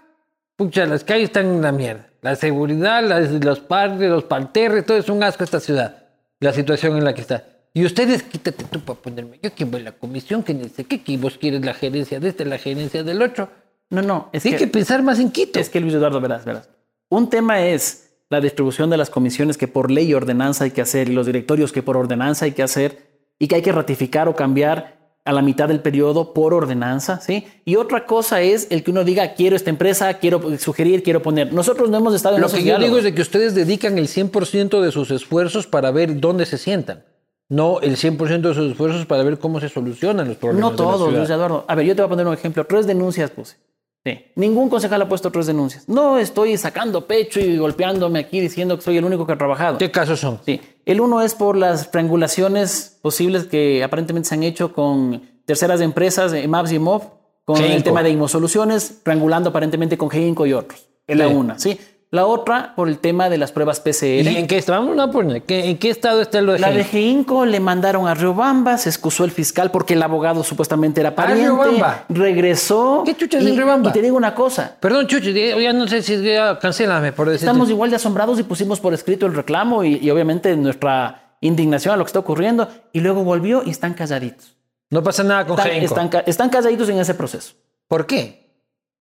pucha, las calles están en la mierda. La seguridad, las- los parques, los parterres, todo es un asco esta ciudad. La situación en la que está. Y ustedes, quítate tú para ponerme. Yo quién voy a la comisión, que ni sé qué, que vos quieres la gerencia de este, la gerencia del otro. no, no, es Hay que, que, pensar más en Quito. es que Luis Eduardo, verás, verás. Un tema es la distribución de las comisiones que por ley y ordenanza hay que hacer y los directorios que por ordenanza hay que hacer y que hay que ratificar o cambiar a la mitad del periodo por ordenanza, ¿sí? Y otra cosa es el que uno diga, quiero esta empresa, quiero sugerir, quiero poner. Nosotros no hemos estado en Lo esos que yo digo es de que ustedes dedican el 100% de sus esfuerzos para ver dónde se sientan. no el 100% de sus esfuerzos para ver cómo se solucionan los problemas. No de la todos. Luis Eduardo. A ver, yo te voy a poner un ejemplo. Tres denuncias puse. Sí. Ningún concejal ha puesto tres denuncias. No estoy sacando pecho y golpeándome aquí diciendo que soy el único que ha trabajado. ¿Qué casos son? Sí. El uno es por las triangulaciones posibles que aparentemente se han hecho con terceras empresas, eh, Maps y Mob, con el tema de Inmosoluciones, triangulando aparentemente con Geinco y otros. Es la una, ¿sí? La otra por el tema de las pruebas PCR. ¿Y en qué a poner, ¿qué- ¿en qué estado está de La de Geinco? Le mandaron a Riobamba, se excusó el fiscal porque el abogado supuestamente era pariente. Riobamba? Regresó. ¿Qué chuchas y, en Riobamba? Y te digo una cosa. Perdón, Chuchi, ya no sé si ya, cancélame por decirte. Estamos igual de asombrados y pusimos por escrito el reclamo y, y obviamente nuestra indignación a lo que está ocurriendo. Y luego volvió y están calladitos. No pasa nada con Están, Geinco. están, están calladitos en ese proceso. ¿Por qué?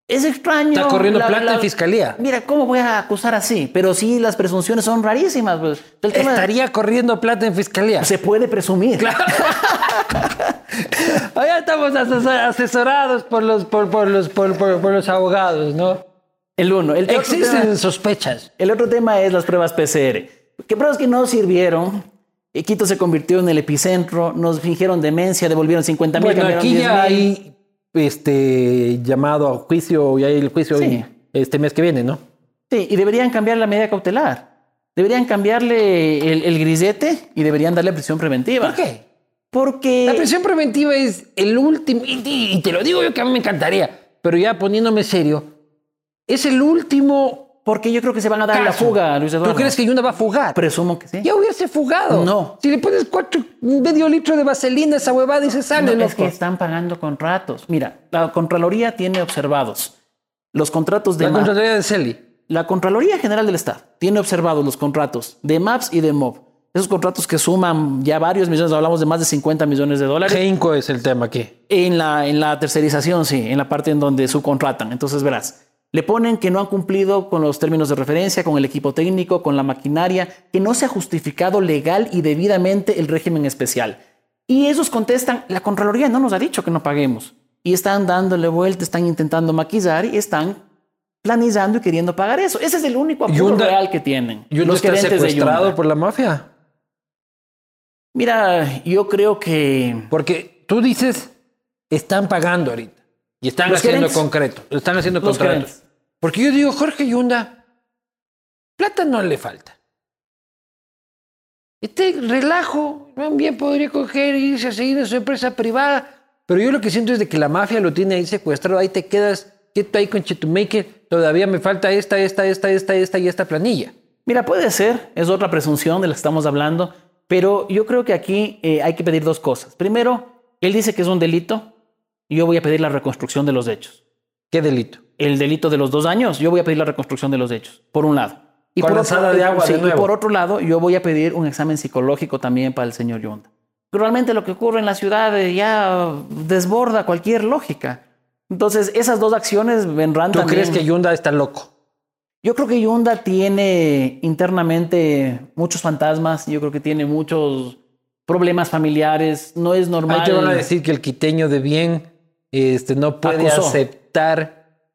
Es extraño. Está corriendo plata en fiscalía. Mira, ¿cómo voy a acusar así? Pero sí, las presunciones son rarísimas. Pues. El tema Estaría corriendo plata en fiscalía. se puede presumir. Ya estamos asesor- asesorados por los, por, por los, por, los abogados, ¿no? El uno. El Existen tema- sospechas. El otro tema es las pruebas PCR. Que pruebas que no sirvieron. Eh, Quito se convirtió en el epicentro, nos fingieron demencia, devolvieron 50 mil. Bueno, aquí ya hay este llamado a juicio, ya hay el juicio Sí. hoy, este mes que viene, ¿no? Sí, y deberían cambiar la medida cautelar. Deberían cambiarle el, el grisete y deberían darle prisión preventiva. ¿Por qué? Porque La prisión preventiva es el último, y, y- y te lo digo yo que a mí me encantaría, pero ya poniéndome serio, es el último. Porque yo creo que se van a dar la caso. fuga, Luis Eduardo. ¿Tú crees que Yunda va a fugar? Presumo que sí. Ya hubiese fugado. No. Si le pones cuatro, medio litro de vaselina a esa huevada y se sale, No, es que están pagando contratos. Mira, la Contraloría tiene observados los contratos de La MAP. Contraloría de Celi. La Contraloría General del Estado tiene observados los contratos de MAPS y de MOB. Esos contratos que suman ya varios millones, hablamos de más de 50 millones de dólares. Geinco es el tema aquí. En la, en la tercerización, sí, en la parte en donde subcontratan. Entonces, verás, le ponen que no han cumplido con los términos de referencia, con el equipo técnico, con la maquinaria, que no se ha justificado legal y debidamente el régimen especial. Y ellos contestan, la Contraloría no nos ha dicho que no paguemos. Y están dándole vuelta, están intentando maquillar y están planillando y queriendo pagar eso. Ese es el único apuro Yunda- real que tienen. Yunda los está de secuestrado por la mafia. Mira, yo creo que Porque tú dices, están pagando ahorita. Y están Los haciendo gerentes. concreto. Están haciendo Los contratos. gerentes. Porque yo digo, Jorge Yunda, plata no le falta. Este relajo, bien podría coger e irse a seguir en su empresa privada. Pero yo lo que siento es de que la mafia lo tiene ahí secuestrado. Ahí te quedas quieto ahí con Chetumaker. Todavía me falta esta, esta, esta, esta, esta y esta planilla. Mira, puede ser, es otra presunción de la que estamos hablando, pero yo creo que aquí eh, hay que pedir dos cosas. Primero, él dice que es un delito, y yo voy a pedir la reconstrucción de los hechos. ¿Qué delito? El delito de los dos años, yo voy a pedir la reconstrucción de los hechos, por un lado. Y por, otro, de agua sí, de y por otro lado, yo voy a pedir un examen psicológico también para el señor Yonda. Realmente lo que ocurre en la ciudad eh, ya desborda cualquier lógica. Entonces, esas dos acciones vendrán ¿Tú también. crees que Yunda está loco? Yo creo que Yunda tiene internamente muchos fantasmas, yo creo que tiene muchos problemas familiares, no es normal. Ahí te van a decir que el quiteño de bien este, no puede Acusó. aceptar,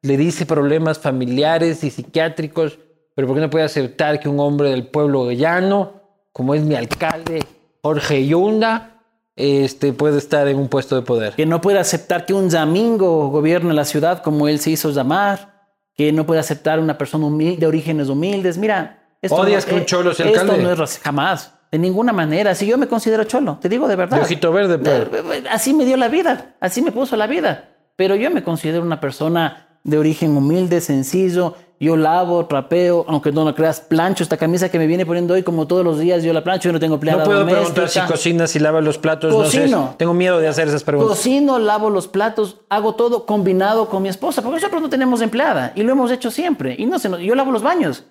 le dice problemas familiares y psiquiátricos, pero ¿por qué no puede aceptar que un hombre del pueblo llano, como es mi alcalde Jorge Yunda, este, puede estar en un puesto de poder? que no puede aceptar que un yamingo gobierne la ciudad como él se hizo llamar, que no puede aceptar una persona humilde, de orígenes humildes. Mira, esto ¿Odias no, que un eh, cholo sea esto alcalde? no es jamás, de ninguna manera. Si yo me considero cholo, te digo de verdad. De ojito verde, pues. Así me dio la vida, así me puso la vida. Pero yo me considero una persona de origen humilde, sencillo. Yo lavo, trapeo, aunque no lo creas, plancho esta camisa que me viene poniendo hoy como todos los días. Yo la plancho, yo no tengo empleada No puedo doméstica. preguntar si cocinas, si lavas los platos, no Cocino. sé. Tengo miedo de hacer esas preguntas. Cocino, lavo los platos, hago todo combinado con mi esposa, porque nosotros no tenemos empleada y lo hemos hecho siempre. Y no se nos- yo lavo los baños.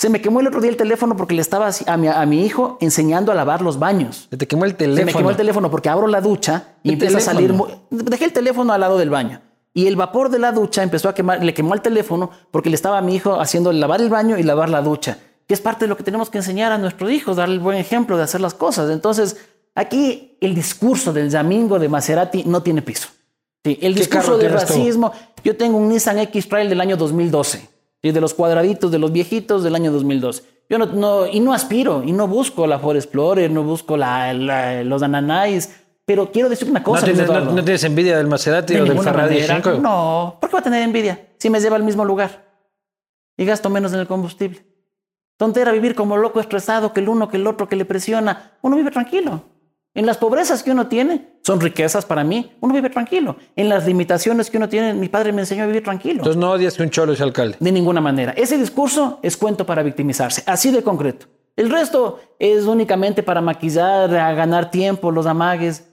Se me quemó el otro día el teléfono porque le estaba a mi, a mi hijo enseñando a lavar los baños. Se te quemó el Se teléfono. me quemó el teléfono porque abro la ducha y ¿Qué empieza a salir. Dejé el teléfono al lado del baño. Y el vapor de la ducha empezó a quemar, le quemó el teléfono porque le estaba a mi hijo haciendo lavar el baño y lavar la ducha, que es parte de lo que tenemos que enseñar a nuestros hijos, darle el buen ejemplo de hacer las cosas. Entonces, aquí el discurso del Yamingo de Maserati no tiene piso. Sí, el ¿Qué discurso carro de tienes tú? racismo. Yo tengo un Nissan X-Trail del año 2012, ¿sí? de los cuadraditos, de los viejitos del año 2012. Yo no, no, y no aspiro, y no busco la Ford Explorer, no busco la, la- los Ananáis, pero quiero decir una ¿No cosa. Luis tienes, no- no tienes envidia del Maserati De o del Ferrari manera. 5? No, ¿por qué va a tener envidia si me lleva al mismo lugar? Y gasto menos en el combustible. Tontera vivir como loco estresado, que el uno, que el otro, que le presiona. Uno vive tranquilo. En las pobrezas que uno tiene, son riquezas para mí, uno vive tranquilo. En las limitaciones que uno tiene, mi padre me enseñó a vivir tranquilo. Entonces no odias que un cholo sea alcalde. De ninguna manera. Ese discurso es cuento para victimizarse, así de concreto. El resto es únicamente para maquillar, a ganar tiempo, los amagues.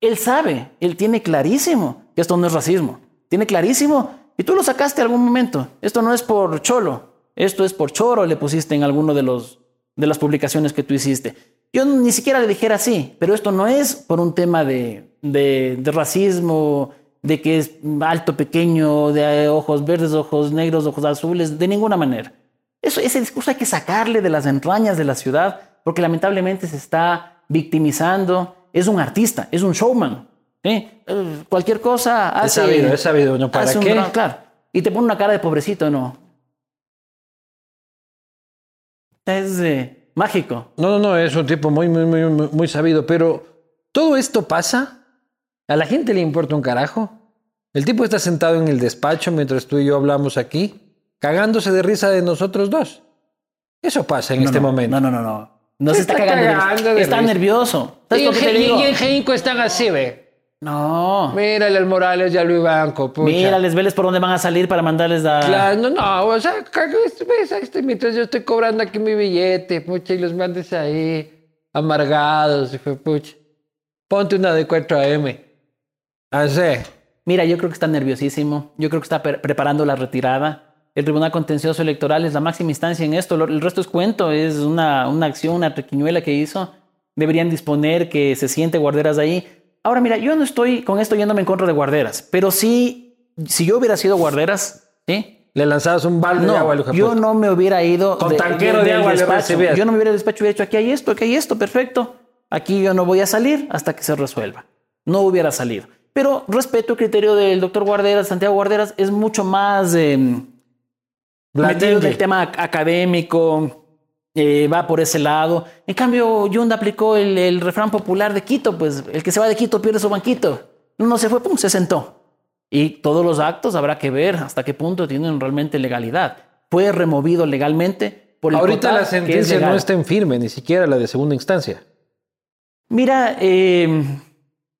Él sabe, él tiene clarísimo que esto no es racismo. Tiene clarísimo, y tú lo sacaste en algún momento. Esto no es por cholo, esto es por choro, le pusiste en alguno de, los, de las publicaciones que tú hiciste. Yo ni siquiera le dijera así, pero esto no es por un tema de, de, de racismo, de que es alto, pequeño, de ojos verdes, ojos negros, ojos azules, de ninguna manera. Eso, ese discurso hay que sacarle de las entrañas de la ciudad, porque lamentablemente se está victimizando. Es un artista, es un showman. ¿sí? Eh, Cualquier cosa hace. Es sabido, es sabido. ¿no? ¿Para qué? gran- claro. Y te pone una cara de pobrecito, ¿no? Es eh, mágico. No, no, no, es un tipo muy, muy, muy, muy- muy sabido, pero todo esto pasa. A la gente le importa un carajo. El tipo está sentado en el despacho mientras tú y yo hablamos aquí, cagándose de risa de nosotros dos. Eso pasa en No, este no, momento. No, no, no, no. No Se se está está cagando. de risa. está nervioso. ¿Sabes Y lo que te en, digo? y en Genco están así, ve. No. Mírale al Morales y a Luis Banco, pucha. Mírales, veles por dónde van a salir para mandarles a. Claro, no, no, o sea, este, mientras yo estoy cobrando aquí mi billete, pucha, y los mandes ahí, amargados, y fue, pucha. Ponte una de 4AM. Así. Mira, yo creo que está nerviosísimo. Yo creo que está pre- preparando la retirada. El Tribunal Contencioso Electoral es la máxima instancia en esto. El resto es cuento, es una, una acción, una triquiñuela que hizo. Deberían disponer que se siente guarderas ahí. Ahora, mira, yo no estoy con esto yéndome en contra de guarderas, pero sí, si yo hubiera sido guarderas, ¿sí? Le lanzabas un balde de agua al No, de yo no me hubiera ido Con tanquero de del agua le despacho. Yo no me hubiera despacho y hubiera dicho, aquí hay esto, aquí hay esto, perfecto. Aquí yo no voy a salir hasta que se resuelva. No hubiera salido. Pero respeto el criterio del doctor Guarderas, Santiago Guarderas, es mucho más eh, metido Blandengue. en el tema ac- académico, eh, va por ese lado. En cambio, Yunda aplicó el, el refrán popular de Quito, pues el que se va de Quito pierde su banquito. No se fue, pum, se sentó. Y todos los actos habrá que ver hasta qué punto tienen realmente legalidad. Fue removido legalmente por el Ahorita la es sentencia no está en firme, ni siquiera la de segunda instancia. Mira, eh,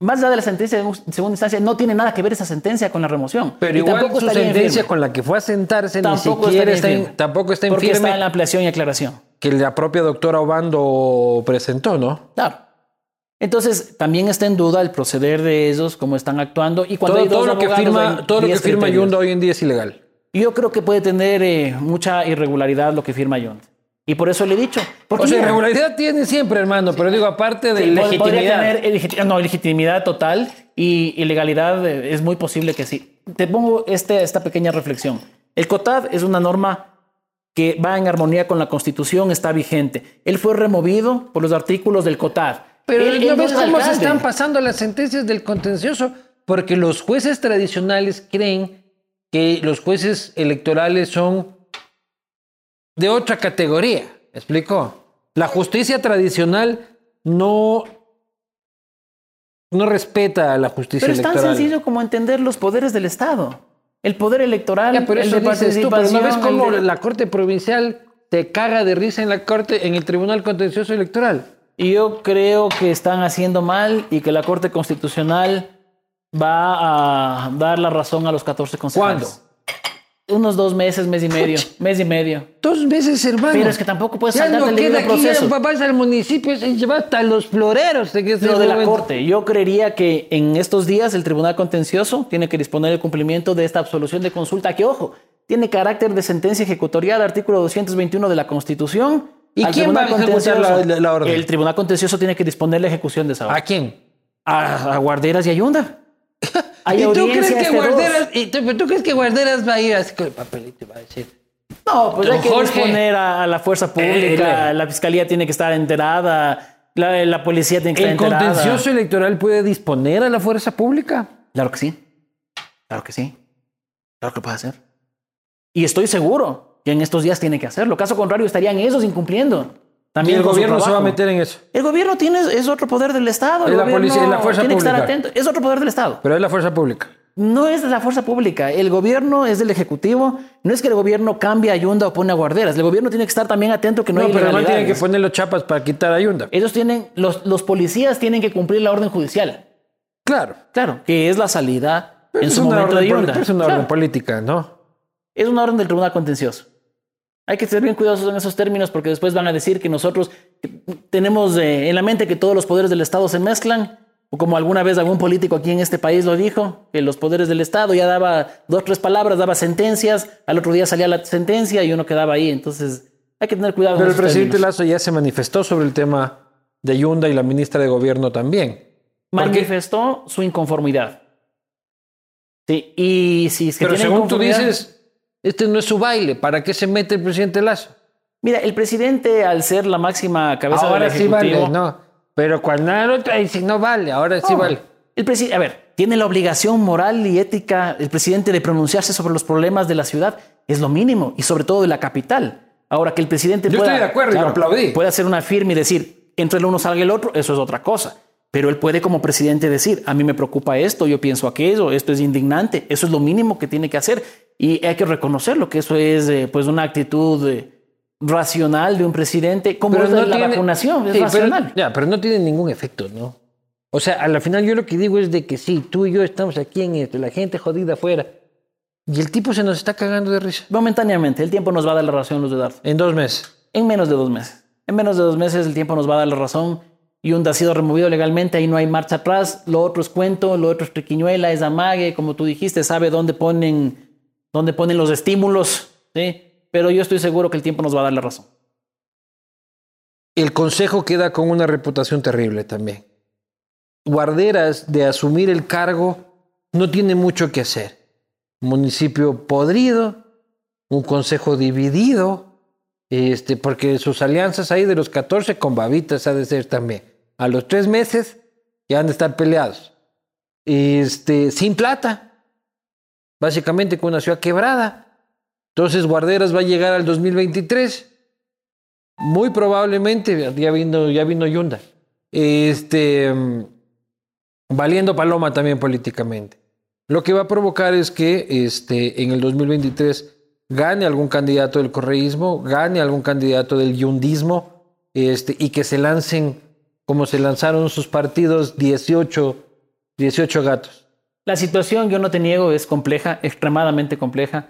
más allá de la sentencia de segunda instancia, no tiene nada que ver esa sentencia con la remoción. Pero Y igual tampoco su sentencia con la que fue a sentarse Tampoco ni siquiera está en tampoco está en Porque firme está en la ampliación y aclaración. Que la propia doctora Obando presentó, ¿no? Claro. Entonces, también está en duda el proceder de ellos, cómo están actuando. Y cuando Todo, hay dos todo lo que firma, todo lo que 10 firma. Yunda hoy en día es ilegal. Yo creo que puede tener eh, mucha irregularidad lo que firma Yunda. Y por eso le he dicho. Porque O sea, irregularidad tiene siempre, hermano, pero digo, aparte de sí, legitimidad. tener no, legitimidad total y ilegalidad eh, es muy posible que sí. Te pongo este, esta pequeña reflexión. El COTAD es una norma que va en armonía con la Constitución, está vigente. Él fue removido por los artículos del COTAD. Pero Él- ¿no ves es cómo se están pasando las sentencias del contencioso? Porque los jueces tradicionales creen que los jueces electorales son de otra categoría. ¿Me explico? La justicia tradicional no, no respeta a la justicia Pero es tan electoral. sencillo como entender los poderes del Estado. El poder electoral, Ya, pero el eso de tú, pero ¿no ves participación, cómo de- la Corte Provincial te caga de risa en la Corte, en el Tribunal Contencioso Electoral? Y yo creo que están haciendo mal y que la Corte Constitucional va a dar la razón a los 14 concejales. ¿Cuándo? Unos dos meses, mes y medio, mes y medio. Dos veces, hermano. Pero es que tampoco puedes Ya saltarte no queda proceso. vas al municipio, se lleva hasta los floreros. De que Lo de la Corte. Yo creería que en estos días el Tribunal Contencioso tiene que disponer el cumplimiento de esta absolución de consulta, que ojo, tiene carácter de sentencia ejecutorial, artículo 221 de la Constitución. ¿Y Al quién va a ejecutar la- Contencioso, la- la orden? El Tribunal Contencioso tiene que disponer la ejecución de esa orden. ¿A quién? A, a Guarderas y Ayunda. Hay ¿Y tú crees que. Guarderas, y tú, tú crees que Guarderas va a ir así con el papelito y va a decir? No, pues hay que Jorge. disponer a, a la fuerza pública, Eh, la fiscalía tiene que estar enterada, la, la policía tiene que ¿El estar enterada. contencioso electoral puede disponer a la fuerza pública? Claro que sí. Claro que sí. Claro que puede hacer. Y estoy seguro que en estos días tiene que hacerlo. Caso contrario, estarían ellos incumpliendo. También el gobierno se va a meter en eso. El gobierno tiene, es otro poder del Estado. Es la policía, es la fuerza tiene pública. Que estar atento. Es otro poder del Estado. Pero es la fuerza pública. No es la fuerza pública. El gobierno es del Ejecutivo. No es que el gobierno cambie a Ayunda o pone a guarderas. El gobierno tiene que estar también atento que no, No, hay pero no tienen que poner los chapas para quitar a Ayunda. Ellos tienen, los, los policías tienen que cumplir la orden judicial. Claro. Claro, que es la salida Pero en es su momento orden de Ayunda. es una Claro. orden política, ¿no? Es una orden del Tribunal Contencioso. Hay que ser bien cuidadosos en esos términos porque después van a decir que nosotros tenemos eh, en la mente que todos los poderes del Estado se mezclan, o como alguna vez algún político aquí en este país lo dijo, que los poderes del Estado ya daba dos, tres palabras, daba sentencias, al otro día salía la sentencia y uno quedaba ahí. Entonces hay que tener cuidado. Pero el presidente términos. Lazo ya se manifestó sobre el tema de Ayunda y la ministra de Gobierno también. Manifestó su inconformidad. Sí, y si es que Pero según tú dices, este no es su baile. ¿Para qué se mete el presidente Lazo? Mira, el presidente, al ser la máxima cabeza Ahora del sí Ejecutivo, vale, no. Pero cuando el otro dice no vale, ahora sí No, vale. El presidente, a ver, tiene la obligación moral y ética el presidente de pronunciarse sobre los problemas de la ciudad, es lo mínimo, y sobre todo de la capital. Ahora que el presidente Yo pueda, estoy de acuerdo y lo aplaudí. puede hacer una firma y decir, entre el uno salga el otro, eso es otra cosa. Pero él puede como presidente decir, a mí me preocupa esto, yo pienso aquello, esto es indignante, eso es lo mínimo que tiene que hacer. Y hay que reconocerlo, que eso es eh, pues una actitud eh, racional de un presidente, como es la tiene- vacunación, es Sí, pero- racional. ya, pero no tiene ningún efecto, ¿no? O sea, a la final yo lo que digo es de que sí, tú y yo estamos aquí en esto, la gente jodida afuera. Y el tipo se nos está cagando de risa. Momentáneamente, el tiempo nos va a dar la razón, Luz de Dardo. En dos meses. En menos de dos meses. En menos de dos meses el tiempo nos va a dar la razón. Yunda ha sido removido legalmente, ahí no hay marcha atrás. Lo otro es cuento, lo otro es triquiñuela, es amague, como tú dijiste, sabe dónde ponen, dónde ponen los estímulos, ¿sí? Pero yo estoy seguro que el tiempo nos va a dar la razón. El consejo queda con una reputación terrible también. Guarderas de asumir el cargo no tiene mucho que hacer. Municipio podrido, un consejo dividido, este, porque sus alianzas ahí de los 14 con babitas ha de ser también. A los tres meses ya han de estar peleados. Este, sin plata, básicamente con una ciudad quebrada. Entonces Guarderas va a llegar al 2023 muy probablemente, ya vino, ya vino Yunda. Este, mm, valiendo paloma también políticamente. Lo que va a provocar es que este, en el 2023 gane algún candidato del correísmo, gane algún candidato del yundismo, este, y que se lancen como se lanzaron sus partidos 18, 18 gatos. La situación, yo no te niego, es compleja, extremadamente compleja.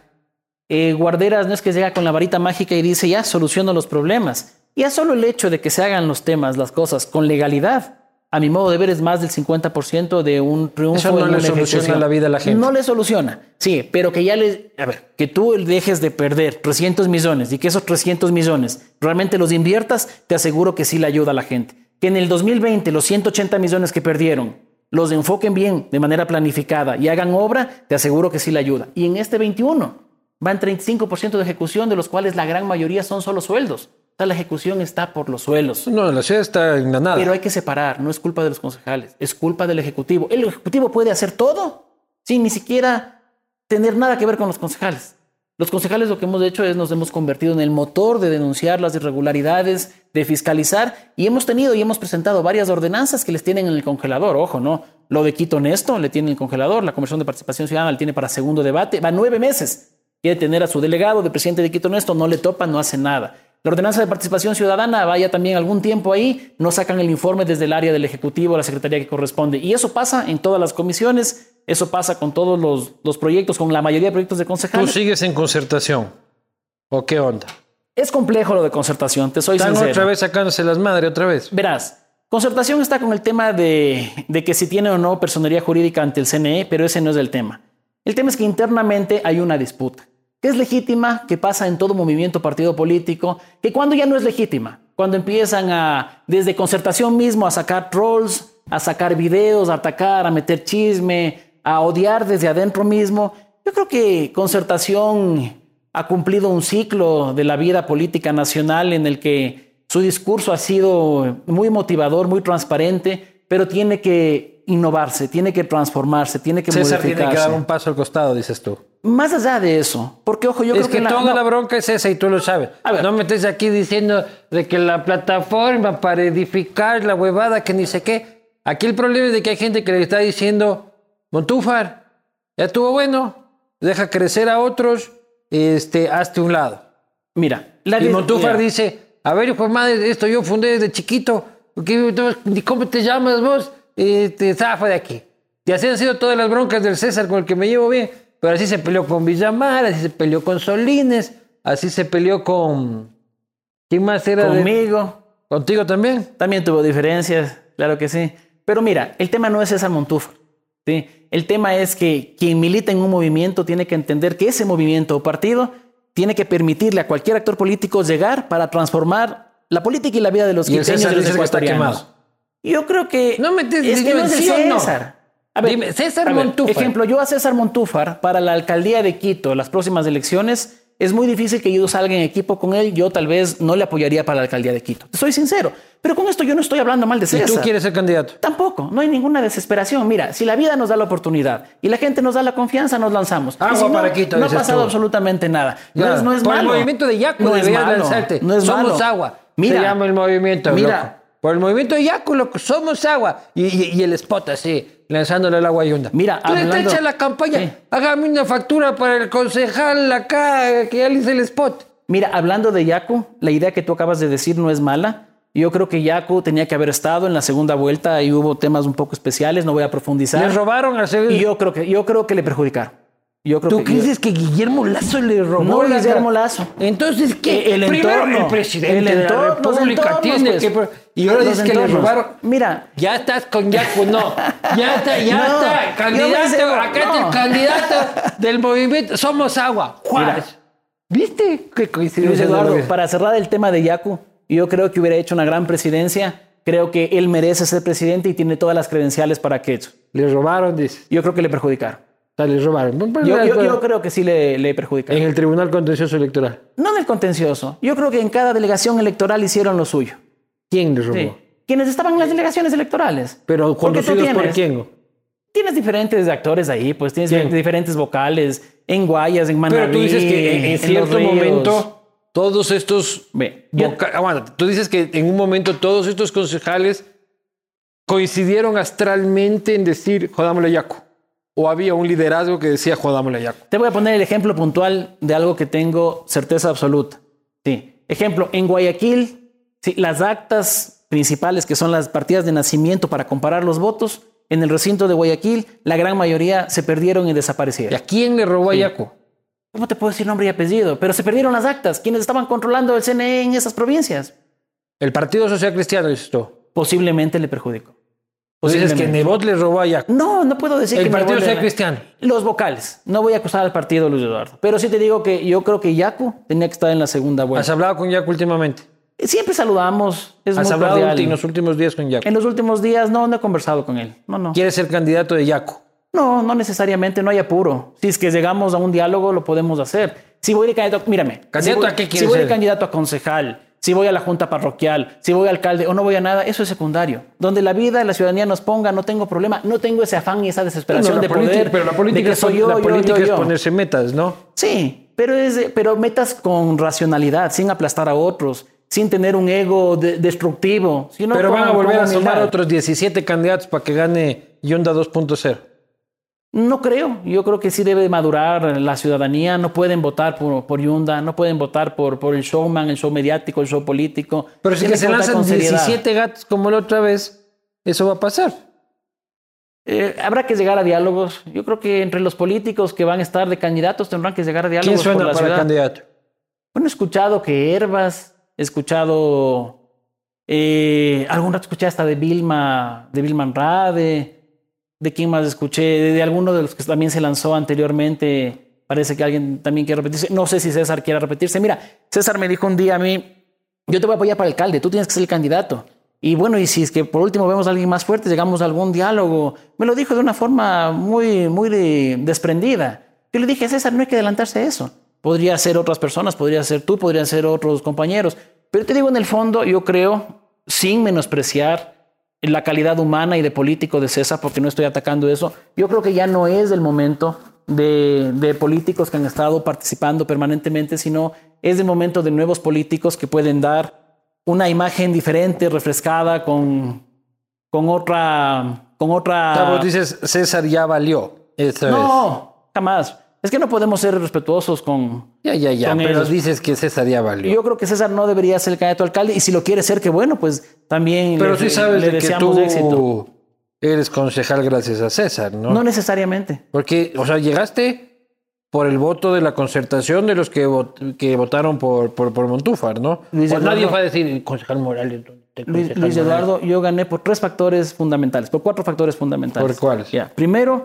Eh, Guarderas no es que llega con la varita mágica y dice, ya soluciono los problemas. Ya solo el hecho de que se hagan los temas, las cosas con legalidad, a mi modo de ver, es más del 50% de un triunfo. Eso no en le soluciona ejecución. la vida a la gente. No le soluciona, sí, pero que ya le... A ver, que tú dejes de perder 300 millones y que esos 300 millones realmente los inviertas, te aseguro que sí le ayuda a la gente. Que en el 2020 los 180 millones que perdieron los enfoquen bien de manera planificada y hagan obra, te aseguro que sí le ayuda. Y en este 21 van 35% de ejecución, de los cuales la gran mayoría son solo sueldos. O sea, la ejecución está por los sueldos. No, la ciudad está en la nada. Pero hay que separar, no es culpa de los concejales, es culpa del Ejecutivo. El Ejecutivo puede hacer todo sin ni siquiera tener nada que ver con los concejales. Los concejales lo que hemos hecho es nos hemos convertido en el motor de denunciar las irregularidades, de fiscalizar y hemos tenido y hemos presentado varias ordenanzas que les tienen en el congelador. Ojo, ¿no? Lo de Quito Nesto le tiene en el congelador, la Comisión de Participación Ciudadana le tiene para segundo debate, va nueve meses. Quiere tener a su delegado de presidente de Quito Nesto, no le topa, no hace nada. La ordenanza de participación ciudadana vaya también algún tiempo ahí, no sacan el informe desde el área del Ejecutivo, la Secretaría que corresponde. Y eso pasa en todas las comisiones, eso pasa con todos los, los proyectos, con la mayoría de proyectos de ¿Tú concejales. sigues en concertación? ¿O qué onda? Es complejo lo de concertación, te soy Están sincero. otra vez sacándose las madres, otra vez. Verás, concertación está con el tema de, de que si tiene o no personería jurídica ante el CNE, pero ese no es el tema. El tema es que internamente hay una disputa, que es legítima, que pasa en todo movimiento, partido político, que cuando ya no es legítima, cuando empiezan a, desde concertación mismo, a sacar trolls, a sacar videos, a atacar, a meter chisme, a odiar desde adentro mismo, yo creo que concertación ha cumplido un ciclo de la vida política nacional en el que su discurso ha sido muy motivador, muy transparente, pero tiene que innovarse, tiene que transformarse, tiene que César tiene que modificarse. dar un paso al costado, dices tú. Más allá de eso, porque ojo, yo es creo que, que, la- toda no, la bronca es esa y tú lo sabes. A ver. No me estés aquí diciendo de que la plataforma para edificar la huevada, que ni sé qué. Aquí el problema es de que hay gente que le está diciendo, Montúfar, ya estuvo bueno, deja crecer a otros, este, hazte un lado. mira, la Y Montúfar mira, dice, a ver, hijo de madre, esto yo fundé desde chiquito. ¿qué- tú- ¿Cómo te llamas vos? Este, zafa de aquí. Y así han sido todas las broncas del César con el que me llevo bien. Pero así se peleó con Villamar, así se peleó con Solines, así se peleó con... ¿Quién más era? de- conmigo, ¿Contigo también? También tuvo diferencias, claro que sí. Pero mira, el tema no es César Montúfar. ¿sí? El tema es que quien milita en un movimiento tiene que entender que ese movimiento o partido tiene que permitirle a cualquier actor político llegar para transformar la política y la vida de los Y el quiteños y César los ecuatorianos. quemado. Yo creo que... No me estés es que no es el no. César. A ver, Dime, César a ver, Montúfar. Ejemplo, yo a César Montúfar para la alcaldía de Quito, las próximas elecciones, es muy difícil que yo salga en equipo con él. Yo tal vez no le apoyaría para la alcaldía de Quito. Soy sincero. Pero con esto yo no estoy hablando mal de ¿Y César. tú quieres ser candidato? Tampoco, no hay ninguna desesperación. Mira, si la vida nos da la oportunidad y la gente nos da la confianza, nos lanzamos. Y Agua si no, para Quito, no ha pasado tú. absolutamente nada. No es, no es malo. el movimiento de Yacu no es deberías malo. lanzarte. No es Somos malo. agua. Mira, se llama el movimiento. mira. loco. Por el movimiento loco, somos agua. Y, y- y el spot así, lanzándole al agua yunda. Mira, Tú le hablando- echa la campaña. Sí. Hágame una factura para el concejal acá, que ya le hice el spot. Mira, hablando de Yacu, la idea que tú acabas de decir no es mala. Yo creo que Yacu tenía que haber estado en la segunda vuelta y hubo temas un poco especiales, no voy a profundizar. Le robaron a hacer. Y yo creo que yo creo que le perjudicaron. Yo creo ¿Tú que crees que Guillermo Lazo le robó? No, la- Guillermo Lazo. Entonces, ¿qué? El Primero, entorno. el presidente El de la entorno, República entornos, tiene pues. que... Y ahora dices que le robaron... Mira, Ya estás con Yacu, no. Ya está, ya No, está. yo Candidato, sé- acá está el candidato del movimiento. Somos agua. Juárez. ¿Viste? Qué Luis coincidencia. Eduardo, de- para cerrar el tema de Yacu, yo creo que hubiera hecho una gran presidencia. Creo que él merece ser presidente y tiene todas las credenciales para que eso. Le robaron, dice. Yo creo que le perjudicaron. O sea, robaron. Bueno, Yo, yo- yo creo que sí le, le perjudicaron. En el Tribunal Contencioso Electoral. No en el contencioso. Yo creo que en cada delegación electoral hicieron lo suyo. ¿Quién le robó? Sí. Quienes estaban en las delegaciones electorales. Pero conducidos por quién? Tienes diferentes actores ahí, pues tienes ¿Quién? diferentes vocales en Guayas, en Manabí. Pero tú dices que en, en cierto Ríos. momento todos estos voca- aguanta, tú dices que en un momento todos estos concejales coincidieron astralmente en decir jodámosle a Yacu. O había un liderazgo que decía jodámosle a Yacu. Te voy a poner el ejemplo puntual de algo que tengo certeza absoluta. Sí. Ejemplo, en Guayaquil, sí, las actas principales, que son las partidas de nacimiento para comparar los votos, en el recinto de Guayaquil, la gran mayoría se perdieron y ¿Y desaparecieron. a quién le robó a Yacu? ¿Cómo te puedo decir nombre y apellido? Pero se perdieron las actas. ¿Quiénes estaban controlando el CNE en esas provincias? El Partido Social Cristiano, tú. Posiblemente le perjudicó. Tú dices que. Nebot le robó a. No, no puedo decir El que me Partido vuelven Social a- Cristiano. Los vocales. No voy a acusar al partido Luis Eduardo. Pero sí te digo que yo creo que Yacu tenía que estar en la segunda ¿Has vuelta. hablado con Yacu últimamente? Siempre saludamos. Es ¿Has muy hablado cordial. en los últimos días con Yacu? En los últimos días no, no he conversado con él. No, no. ¿Quieres ser candidato de Yacu? No, no necesariamente, no hay apuro. Si es que llegamos a un diálogo, lo podemos hacer. Si voy de candidato, mírame. ¿Candidato si voy, a qué Si quieres voy de ser? candidato a concejal, si voy a la junta parroquial, si voy alcalde o no voy a nada, eso es secundario. Donde la vida, la ciudadanía nos ponga, no tengo problema, no tengo ese afán y esa desesperación No, de poder. pero la de política, que es, soy yo, la yo, política yo, es yo. ponerse metas, ¿no? Sí, pero, es de- pero metas con racionalidad, sin aplastar a otros, sin tener un ego de- destructivo. sino Pero con- van a volver a sumar otros 17 candidatos para que gane Yonda 2.0. No creo. Yo creo que sí debe madurar la ciudadanía. No pueden votar por, por Yunda, no pueden votar por, por el showman, el show mediático, el show político. Pero si que se lanzan con seriedad. 17 gatos como la otra vez, eso va a pasar. Eh, habrá que llegar a diálogos. Yo creo que entre los políticos que van a estar de candidatos tendrán que llegar a diálogos ¿Quién por suena la para ciudad. candidato? Bueno, he escuchado que Herbas, he escuchado. Eh, algún rato escuché hasta de Vilma, de Vilma Andrade. ¿De quién más escuché? De, alguno de los que también se lanzó anteriormente. Parece que alguien también quiere repetirse. No sé si César quiere repetirse. Mira, César me dijo un día a mí: Yo te voy a apoyar para alcalde, tú tienes que ser el candidato. Y bueno, y si es que por último vemos a alguien más fuerte, llegamos a algún diálogo. Me lo dijo de una forma muy, muy de- desprendida. Yo le dije, César, no hay que adelantarse a eso. Podría ser otras personas, podría ser tú, podrían ser otros compañeros. Pero te digo, en el fondo, yo creo, sin menospreciar la calidad humana y de político de César, porque no estoy atacando eso. Yo creo que ya no es el momento de, de políticos que han estado participando permanentemente, sino es el momento de nuevos políticos que pueden dar una imagen diferente, refrescada, con, con otra... Con otra... dices, César ya valió. Esta no, jamás. Es que no podemos ser respetuosos con. Ya, ya, ya. pero dices que César ya valió. Yo creo que César no debería ser el candidato alcalde y si lo quiere ser, que bueno, pues también pero le, sí sabes le deseamos que tú éxito. Eres concejal gracias a César, ¿no? No necesariamente. Porque, o sea, llegaste por el voto de la concertación de los que, que votaron por, por, por Montúfar, ¿no? Luis pues nadie va a decir concejal Morales. Luis, Luis Eduardo, yo gané por tres factores fundamentales, por cuatro factores fundamentales. ¿Por cuáles? Ya. Primero,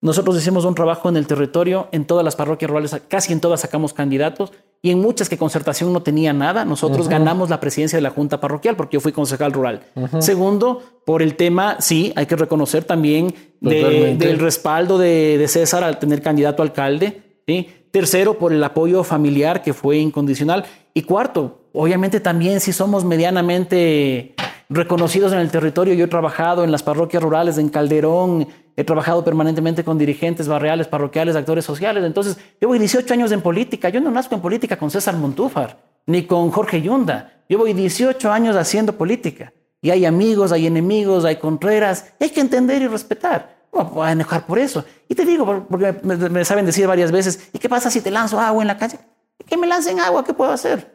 nosotros hicimos un trabajo en el territorio, en todas las parroquias rurales, casi en todas sacamos candidatos y en muchas que concertación no tenía nada, nosotros ganamos la presidencia de la Junta Parroquial porque yo fui concejal rural. Segundo, por el tema, sí, hay que reconocer también del respaldo de, César al tener candidato a alcalde. Tercero, por el apoyo familiar que fue incondicional. Y cuarto, obviamente también si somos medianamente reconocidos en el territorio. Yo he trabajado en las parroquias rurales, en Calderón, he trabajado permanentemente con dirigentes barriales, parroquiales, actores sociales. Entonces, llevo 18 años en política. Yo no nazco en política con César Montúfar, ni con Jorge Yunda. Llevo 18 años haciendo política. Y hay amigos, hay enemigos, hay contreras. hay que entender y respetar. No me voy a enojar por eso. Y te digo, porque me, saben decir varias veces, ¿y qué pasa si te lanzo agua en la calle? ¿Que me lancen agua? ¿Qué puedo hacer?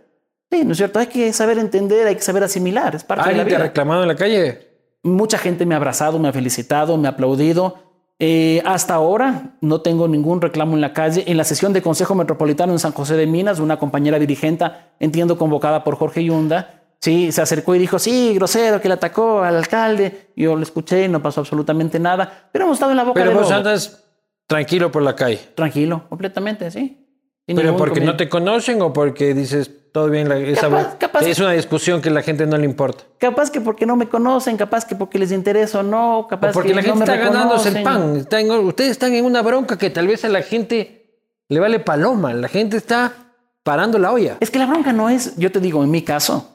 Sí, ¿no es cierto? Hay que saber entender, hay que saber asimilar. Es parte de la vida. te ha reclamado en la calle? Mucha gente me ha abrazado, me ha felicitado, me ha aplaudido. Eh, hasta ahora no tengo ningún reclamo en la calle. En la sesión de Consejo Metropolitano en San José de Minas, una compañera dirigente, entiendo convocada por Jorge Yunda, sí, se acercó y dijo, sí, grosero, que le atacó al alcalde. Yo lo escuché, no pasó absolutamente nada, pero hemos estado en la boca pero de vos andas tranquilo por la calle. Tranquilo, completamente, sí. ¿Pero porque no te conocen o porque dices todo bien? es una discusión que la gente no le importa. Capaz que porque no me conocen, capaz que porque les interesa o no, capaz o porque la gente está ganándose el pan. ustedes están en una bronca que tal vez a la gente le vale paloma. La gente está parando la olla. Es que la bronca no es, yo te digo, en mi caso,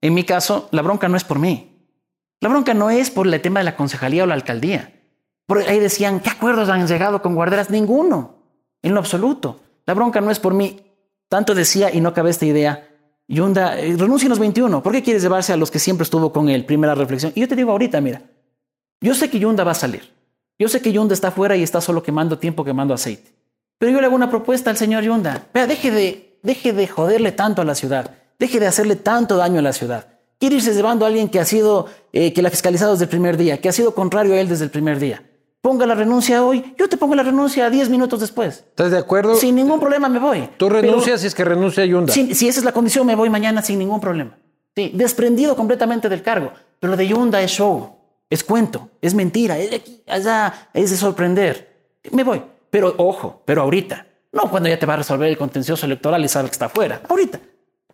en mi caso, la bronca no es por mí. La bronca no es por el tema de la concejalía o la alcaldía. Por ahí decían, ¿qué acuerdos han llegado con guarderas? Ninguno, en lo absoluto. La bronca no es por mí. Tanto decía y no cabe esta idea. Yunda, eh, renuncia en los 21. ¿Por qué quieres llevarse a los que siempre estuvo con él? Primera reflexión. Y yo te digo ahorita, mira, yo sé que Yunda va a salir. Yo sé que Yunda está afuera y está solo quemando tiempo, quemando aceite. Pero yo le hago una propuesta al señor Yunda. Vea, deje de, deje de joderle tanto a la ciudad. Deje de hacerle tanto daño a la ciudad. Quiere irse llevando a alguien que ha sido, eh, que la ha fiscalizado desde el primer día, que ha sido contrario a él desde el primer día ponga la renuncia hoy, yo te pongo la renuncia 10 minutos después. ¿Estás de acuerdo? Sin ningún problema me voy. Tú renuncias si es que renuncia Yunda. Si, si esa es la condición, me voy mañana sin ningún problema. Sí, desprendido completamente del cargo. Pero lo de Yunda es show, es cuento, es mentira, es de aquí, allá, es de sorprender. Me voy. Pero ojo, pero ahorita. No cuando ya te va a resolver el contencioso electoral y sabes que está afuera. Ahorita.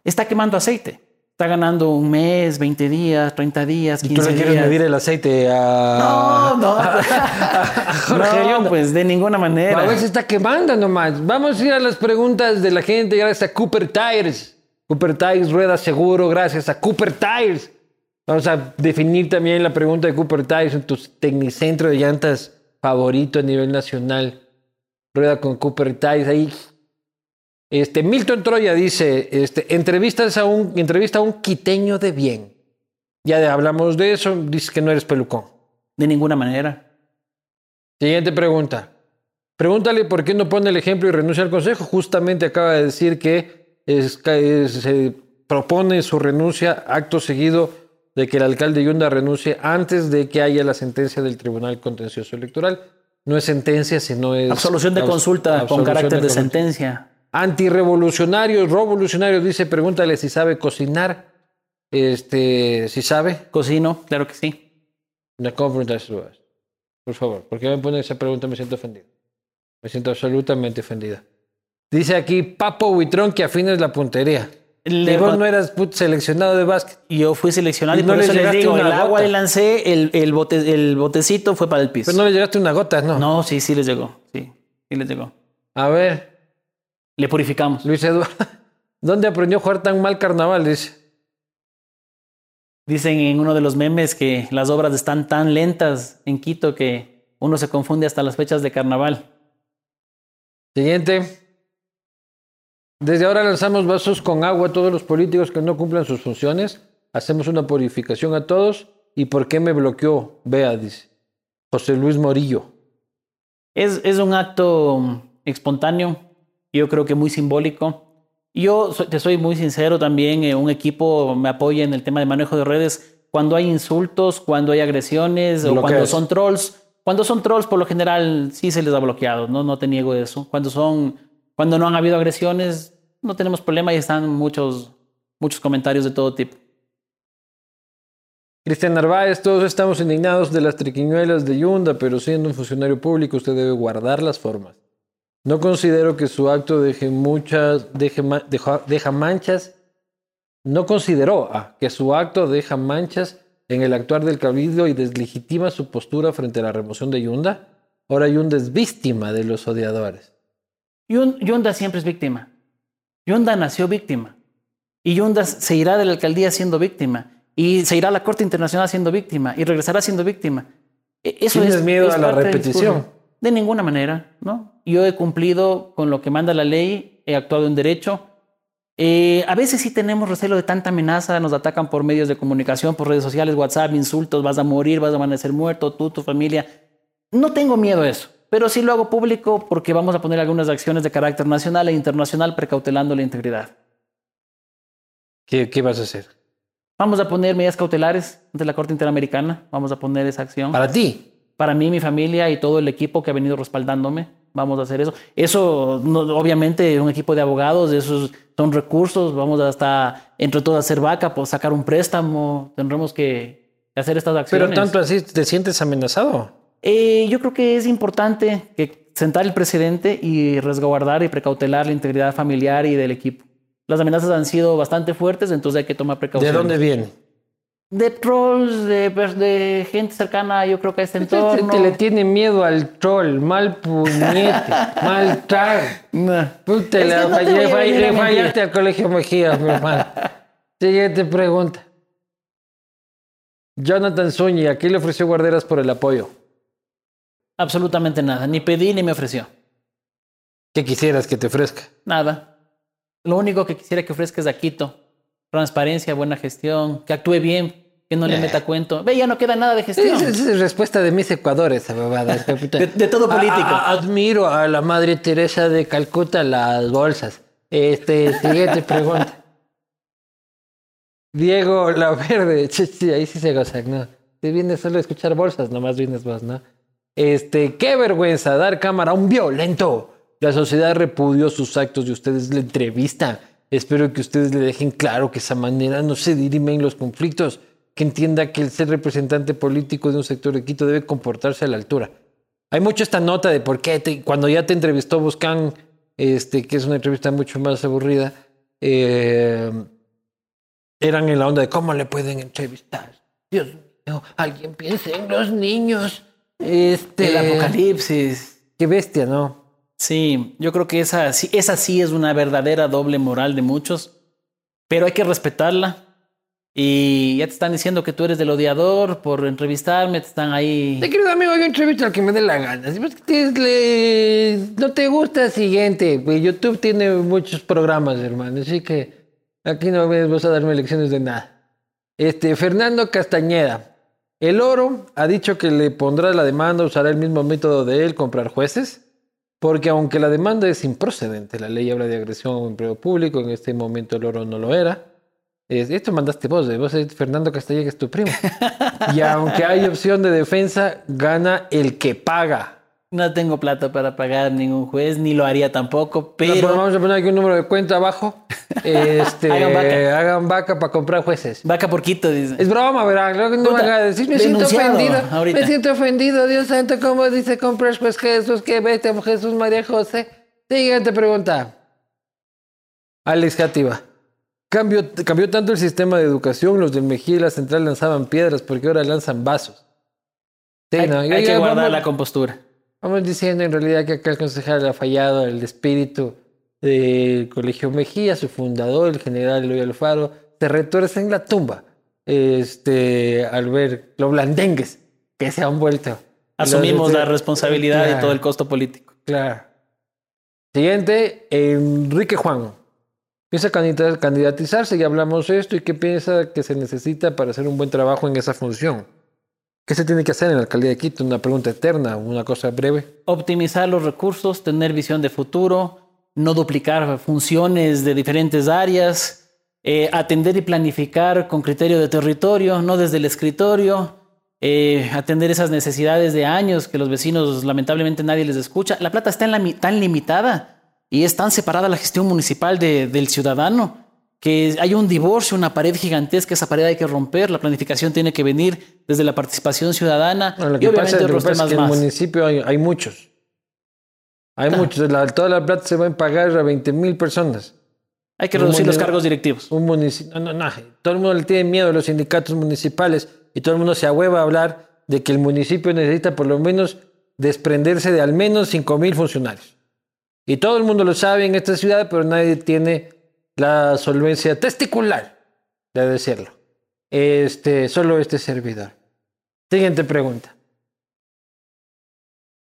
Está quemando aceite está ganando un mes, 20 días, 30 días, 15 ¿Y tú le quieres medir el aceite a... No, no. no, pues de ninguna manera. A veces está quemando nomás. Vamos a ir a las preguntas de la gente gracias a Cooper Tires. Cooper Tires rueda seguro gracias a Cooper Tires. Vamos a definir también la pregunta de Cooper Tires en tu tecnicentro de llantas favorito a nivel nacional. Rueda con Cooper Tires ahí este, Milton Troya dice, este, entrevistas a un, entrevista a un quiteño de bien. Ya hablamos de eso, dice que no eres pelucón. De ninguna manera. Siguiente pregunta. Pregúntale por qué no pone el ejemplo y renuncia al consejo. Justamente acaba de decir que se propone su renuncia acto seguido de que el alcalde Yunda renuncie antes de que haya la sentencia del Tribunal Contencioso Electoral. No es sentencia, sino es... Absolución de consulta con carácter de sentencia. Antirrevolucionarios, revolucionarios, dice, pregúntale si sabe cocinar. Este, si sabe. Cocino, claro que sí. ¿Cómo preguntas Por favor, ¿por qué me pone esa pregunta? Me siento ofendido. Me siento absolutamente ofendida. Dice aquí Papo Huitrón que afines la puntería. Le, vos no eras seleccionado de básquet. Yo fui seleccionado y, no por eso le digo, el agua le lancé, el, el, bote, el botecito fue para el piso. Pero no le llegaste una gota, ¿no? No, sí, sí les llegó. Sí, sí les llegó. A ver, le purificamos. Luis Eduardo, ¿dónde aprendió a jugar tan mal carnaval? Dice. Dicen en uno de los memes que las obras están tan lentas en Quito que uno se confunde hasta las fechas de carnaval. Siguiente. Desde ahora lanzamos vasos con agua a todos los políticos que no cumplan sus funciones. Hacemos una purificación a todos. ¿Y por qué me bloqueó? Vea, dice. José Luis Morillo. Es, es un acto espontáneo, yo creo que muy simbólico. Yo te soy muy sincero también, eh, un equipo me apoya en el tema de manejo de redes cuando hay insultos, cuando hay agresiones o cuando son trolls. Cuando son trolls, por lo general, sí se les ha bloqueado, no, no te niego eso. Cuando son, cuando no han habido agresiones, no tenemos problema y están muchos, muchos comentarios de todo tipo. Cristian Narváez, todos estamos indignados de las triquiñuelas de Yunda, pero siendo un funcionario público usted debe guardar las formas. No considero que su acto deje muchas, deje, deja, manchas. No consideró ah, que su acto deja manchas en el actuar del cabildo y deslegitima su postura frente a la remoción de Yunda. Ahora Yunda es víctima de los odiadores. Yunda siempre es víctima. Yunda nació víctima. Y Yunda se irá de la alcaldía siendo víctima. Y se irá a la Corte Internacional siendo víctima. Y regresará siendo víctima. E, eso ¿Tienes miedo a la repetición? De ninguna manera, ¿no? Yo he cumplido con lo que manda la ley, he actuado en derecho. Eh, a veces sí tenemos recelo de tanta amenaza, nos atacan por medios de comunicación, por redes sociales, WhatsApp, insultos, vas a morir, vas a amanecer muerto, tú, tu familia. No tengo miedo a eso, pero sí lo hago público porque vamos a poner algunas acciones de carácter nacional e internacional precautelando la integridad. ¿Qué, qué vas a hacer? Vamos a poner medidas cautelares ante la Corte Interamericana, vamos a poner esa acción. ¿Para ti? Para mí, mi familia y todo el equipo que ha venido respaldándome. Vamos a hacer eso. Eso, no, obviamente, un equipo de abogados, esos son recursos. Vamos hasta, entre todos, hacer vaca, pues sacar un préstamo. Tendremos que hacer estas acciones. Pero tanto así, ¿te sientes amenazado? Eh, yo creo que es importante que sentar el presidente y resguardar y precautelar la integridad familiar y del equipo. Las amenazas han sido bastante fuertes, entonces hay que tomar precauciones. ¿De dónde vienen? De trolls, de, de, gente cercana, yo creo que a este entorno. que le tiene miedo al troll, mal puñete, mal trago. Puta, le, fallaste al colegio Mejía, mi hermano. Siguiente pregunta. Jonathan Zúñiga, ¿qué le ofreció Guarderas por el apoyo? Absolutamente nada, ni pedí ni me ofreció. ¿Qué quisieras que te ofrezca? Nada. Lo único que quisiera que ofrezca es a Quito transparencia, buena gestión, que actúe bien, que no le eh. meta cuento. Ve, ya no queda nada de gestión. Esa es respuesta de mis ecuadores, esa de, todo político. admiro a la madre Teresa de Calcuta las bolsas. Este, siguiente pregunta. Diego La Verde, ahí sí se goza, ¿no? Vienes solo a escuchar bolsas, nomás vienes vos, ¿no? Este, qué vergüenza dar cámara a un violento. La sociedad repudió sus actos y ustedes le entrevistan Espero que ustedes le dejen claro que esa manera no se dirimen los conflictos, que entienda que el ser representante político de un sector de Quito debe comportarse a la altura. Hay mucho esta nota de por qué cuando ya te entrevistó Buscán, este, que es una entrevista mucho más aburrida, eh, eran en la onda de cómo le pueden entrevistar. Dios mío, alguien piense en los niños. Este, el apocalipsis. Qué bestia, ¿no? Sí, yo creo que esa, sí es una verdadera doble moral de muchos, pero hay que respetarla. Y ya te están diciendo que tú eres del odiador por entrevistarme, te están ahí. Te querido amigo, yo entrevisto al que me dé la gana. Si no te gusta, siguiente. Pues YouTube tiene muchos programas, hermano, así que aquí no vas a darme lecciones de nada. Este, Fernando Castañeda. El oro ha dicho que le pondrá la demanda, usará el mismo método de él, comprar jueces. Porque aunque la demanda es improcedente, la ley habla de agresión a un empleo público, en este momento el oro no lo era. esto mandaste vos, eh, vos es Fernando Castellé, que es tu primo. y aunque hay opción de defensa, gana el que paga. No tengo plata para pagar ningún juez, ni lo haría tampoco, pero... vamos a poner aquí un número de cuenta abajo. Este, hagan, vaca. hagan vaca para comprar jueces. Vaca por Quito, dice. Es broma. Luego no van a decir, me siento ofendido. Me siento ofendido, Dios santo, ¿cómo dice comprar pues Jesús? Que vete, Jesús María José. Siguiente pregunta. Alex Cativa. Cambió, cambió tanto el sistema de educación, los del Mejía y la Central lanzaban piedras porque ahora lanzan vasos. hay, que guardar la compostura. Vamos diciendo en realidad que acá el concejal ha fallado el espíritu del Colegio Mejía, su fundador, el general Eloy Alfaro, se retuerce en la tumba. este, al ver lo blandengues que se han vuelto. Asumimos Los- la responsabilidad Claro. de todo el costo político. Claro. Siguiente, Enrique Juan. Piensa candidatizarse, ya hablamos de esto, y qué piensa que se necesita para hacer un buen trabajo en esa función. ¿Qué se tiene que hacer en la alcaldía de Quito? Una pregunta eterna, una cosa breve. Optimizar los recursos, tener visión de futuro, no duplicar funciones de diferentes áreas, eh, atender y planificar con criterio de territorio, no desde el escritorio, eh, atender esas necesidades de años que los vecinos lamentablemente nadie les escucha. La plata está tan limitada y es tan separada la gestión municipal de- del ciudadano que hay un divorcio, una pared gigantesca, esa pared hay que romper, la planificación tiene que venir desde la participación ciudadana Bueno, lo y que obviamente pasa, lo que otros pasa es temas que en el más. municipio hay, hay muchos. Hay muchos. La- toda la plata se va a pagar a 20 mil personas. Hay que reducir los cargos directivos. Un municipio. No, no, no. Todo el mundo le tiene miedo a los sindicatos municipales y todo el mundo se ahueva a hablar de que el municipio necesita por lo menos desprenderse de al menos 5 mil funcionarios. Y todo el mundo lo sabe en esta ciudad, pero nadie tiene la solvencia testicular de decirlo. Este, solo este servidor. Siguiente pregunta.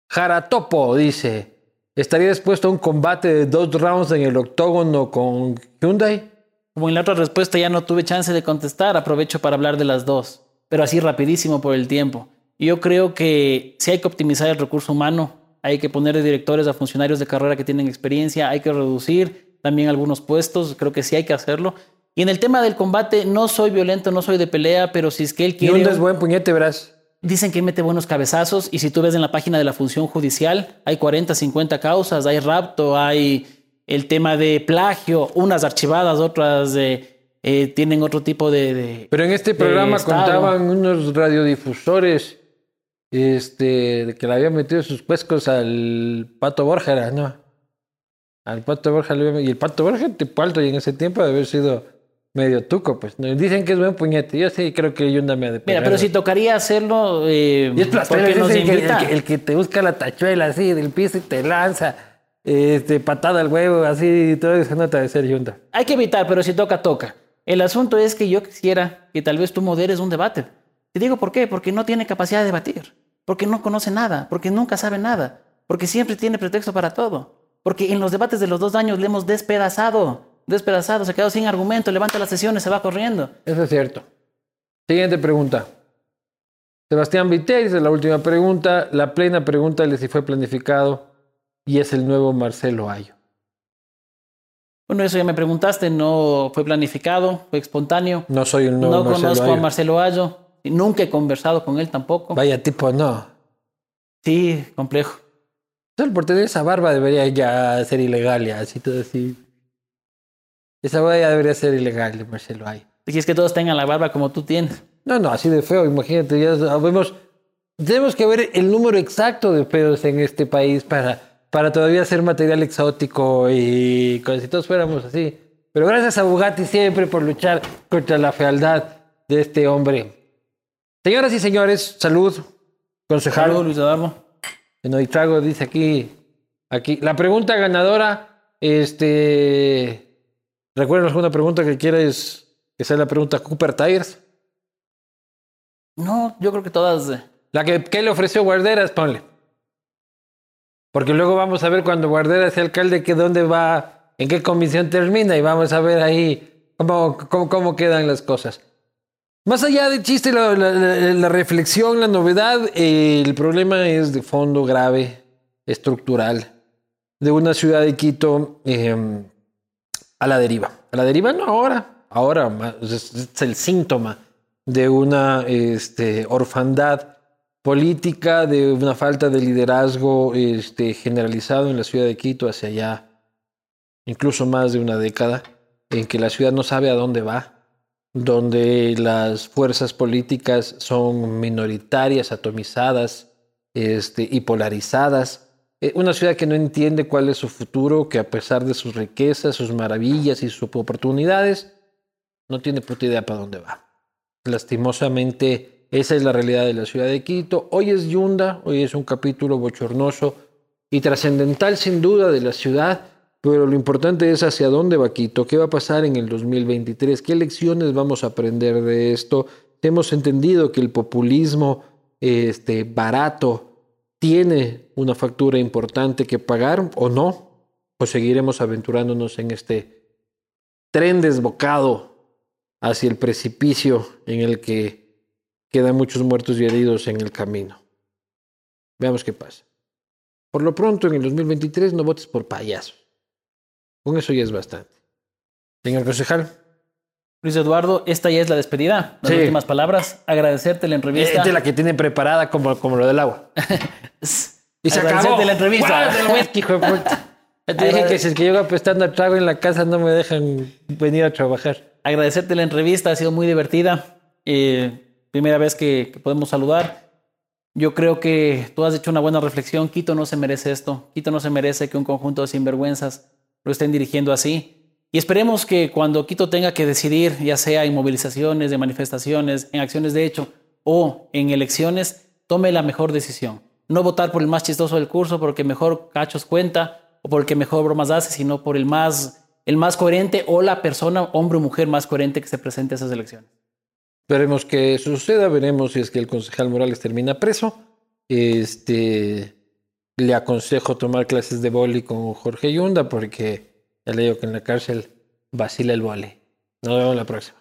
Jaratopo dice, ¿estaría dispuesto a un combate de dos rounds en el octógono con Hyundai? Como en la otra respuesta ya no tuve chance de contestar, aprovecho para hablar de las dos, pero así rapidísimo por el tiempo. Yo creo que si hay que optimizar el recurso humano, hay que poner de directores a funcionarios de carrera que tienen experiencia, hay que reducir también algunos puestos, creo que sí hay que hacerlo. Y en el tema del combate, no soy violento, no soy de pelea, pero si es que él quiere... Hyundai es buen puñete, verás. Dicen que mete buenos cabezazos y si tú ves en la página de la función judicial, hay 40, 50 causas, hay rapto, hay el tema de plagio, unas archivadas, otras eh, eh, tienen otro tipo de... de- Pero en este de programa contaban unos radiodifusores este, de que le habían metido sus pescos al Pato Borja, era, ¿no? Al Pato Borja Y el Pato Borja, tipo alto, y en ese tiempo de haber sido medio tuco, pues. Dicen que es buen puñete. Yo sí creo que Hyundai me ha de Mira, pegar. pero si tocaría hacerlo, eh, Y es plastero, porque nos el, invita. que- el que te busca la tachuela así del piso y te lanza este, patada al huevo, así, y todo eso nota de ser Hyundai. Hay que evitar, pero si toca, toca. El asunto es que yo quisiera que tal vez tú moderes un debate. Te digo por qué, porque no tiene capacidad de debatir, porque no conoce nada, porque nunca sabe nada, porque siempre tiene pretexto para todo, porque en los debates de los dos años le hemos despedazado, despedazado, se quedó sin argumento, levanta las sesiones, se va corriendo. Eso es cierto. Siguiente pregunta. Sebastián Viter dice la última pregunta. La plena pregunta es si fue planificado y es el nuevo Marcelo Ayo. Bueno, eso ya me preguntaste, no fue planificado, fue espontáneo. No soy el nuevo No Marcelo conozco Ayo. a Marcelo Ayo, y nunca he conversado con él tampoco. Vaya tipo, no. Sí, complejo. Solo por tener esa barba debería ya ser ilegal, ya, así todo así. Esa barba ya debería ser ilegal de Marcelo Ayo. Si es que todos tengan la barba como tú tienes. No, no, así de feo, imagínate, ya sabemos. Tenemos que ver el número exacto de feos en este país para, para todavía hacer material exótico y como si todos fuéramos así. Pero gracias a Bugatti siempre por luchar contra la fealdad de este hombre. Señoras y señores, salud, concejal. Saludos, Luis Eduardo. No hay trago, dice aquí. Aquí. La pregunta ganadora, este. Recuerden una pregunta que quieres que sea la pregunta Cooper Tires. No, yo creo que todas. La que, ¿qué le ofreció Guarderas, ponle. Porque luego vamos a ver cuando Guarderas sea alcalde que dónde va, en qué comisión termina y vamos a ver ahí cómo, cómo, cómo quedan las cosas. Más allá del chiste, la, reflexión, la novedad, eh, el problema es de fondo grave, estructural, de una ciudad de Quito eh, a la deriva. A la deriva no ahora, ahora es el síntoma de una este, orfandad política, de una falta de liderazgo este, generalizado en la ciudad de Quito hacia allá, incluso más de una década, en que la ciudad no sabe a dónde va, donde las fuerzas políticas son minoritarias, atomizadas este, y polarizadas. Eh, Una ciudad que no entiende cuál es su futuro, que a pesar de sus riquezas, sus maravillas y sus oportunidades, no tiene puta idea para dónde va. Lastimosamente, esa es la realidad de la ciudad de Quito. Hoy es Yunda, hoy es un capítulo bochornoso y trascendental sin duda de la ciudad, pero lo importante es hacia dónde va Quito, qué va a pasar en el 2023, qué lecciones vamos a aprender de esto. Hemos entendido que el populismo este, barato tiene una factura importante que pagar o no, o seguiremos aventurándonos en este tren desbocado hacia el precipicio en el que quedan muchos muertos y heridos en el camino. Veamos qué pasa. Por lo pronto, en el 2023 no votes por payasos. Con eso ya es bastante. Señor concejal. Luis Eduardo, esta ya es la despedida. Las últimas palabras. Agradecerte la entrevista. Esta es la que tiene preparada como, como lo del agua. y se acabó. la entrevista. hijo de Te dije que si es que yo apestando al trago en la casa no me dejan venir a trabajar. Agradecerte la entrevista, ha sido muy divertida. Eh, primera vez que podemos saludar. Yo creo que tú has hecho una buena reflexión. Quito no se merece esto. Quito no se merece que un conjunto de sinvergüenzas lo estén dirigiendo así. Y esperemos que cuando Quito tenga que decidir, ya sea en movilizaciones, en manifestaciones, en acciones de hecho o en elecciones, tome la mejor decisión. No votar por el más chistoso del curso porque mejor cachos cuenta o por el que mejor bromas hace, sino por el más, el más coherente o la persona, hombre o mujer más coherente que se presente a esas elecciones. Veremos qué suceda, veremos si es que el concejal Morales termina preso. Este, le aconsejo tomar clases de boli con Jorge Yunda porque ya le digo que en la cárcel vacila el boli. Nos vemos la próxima.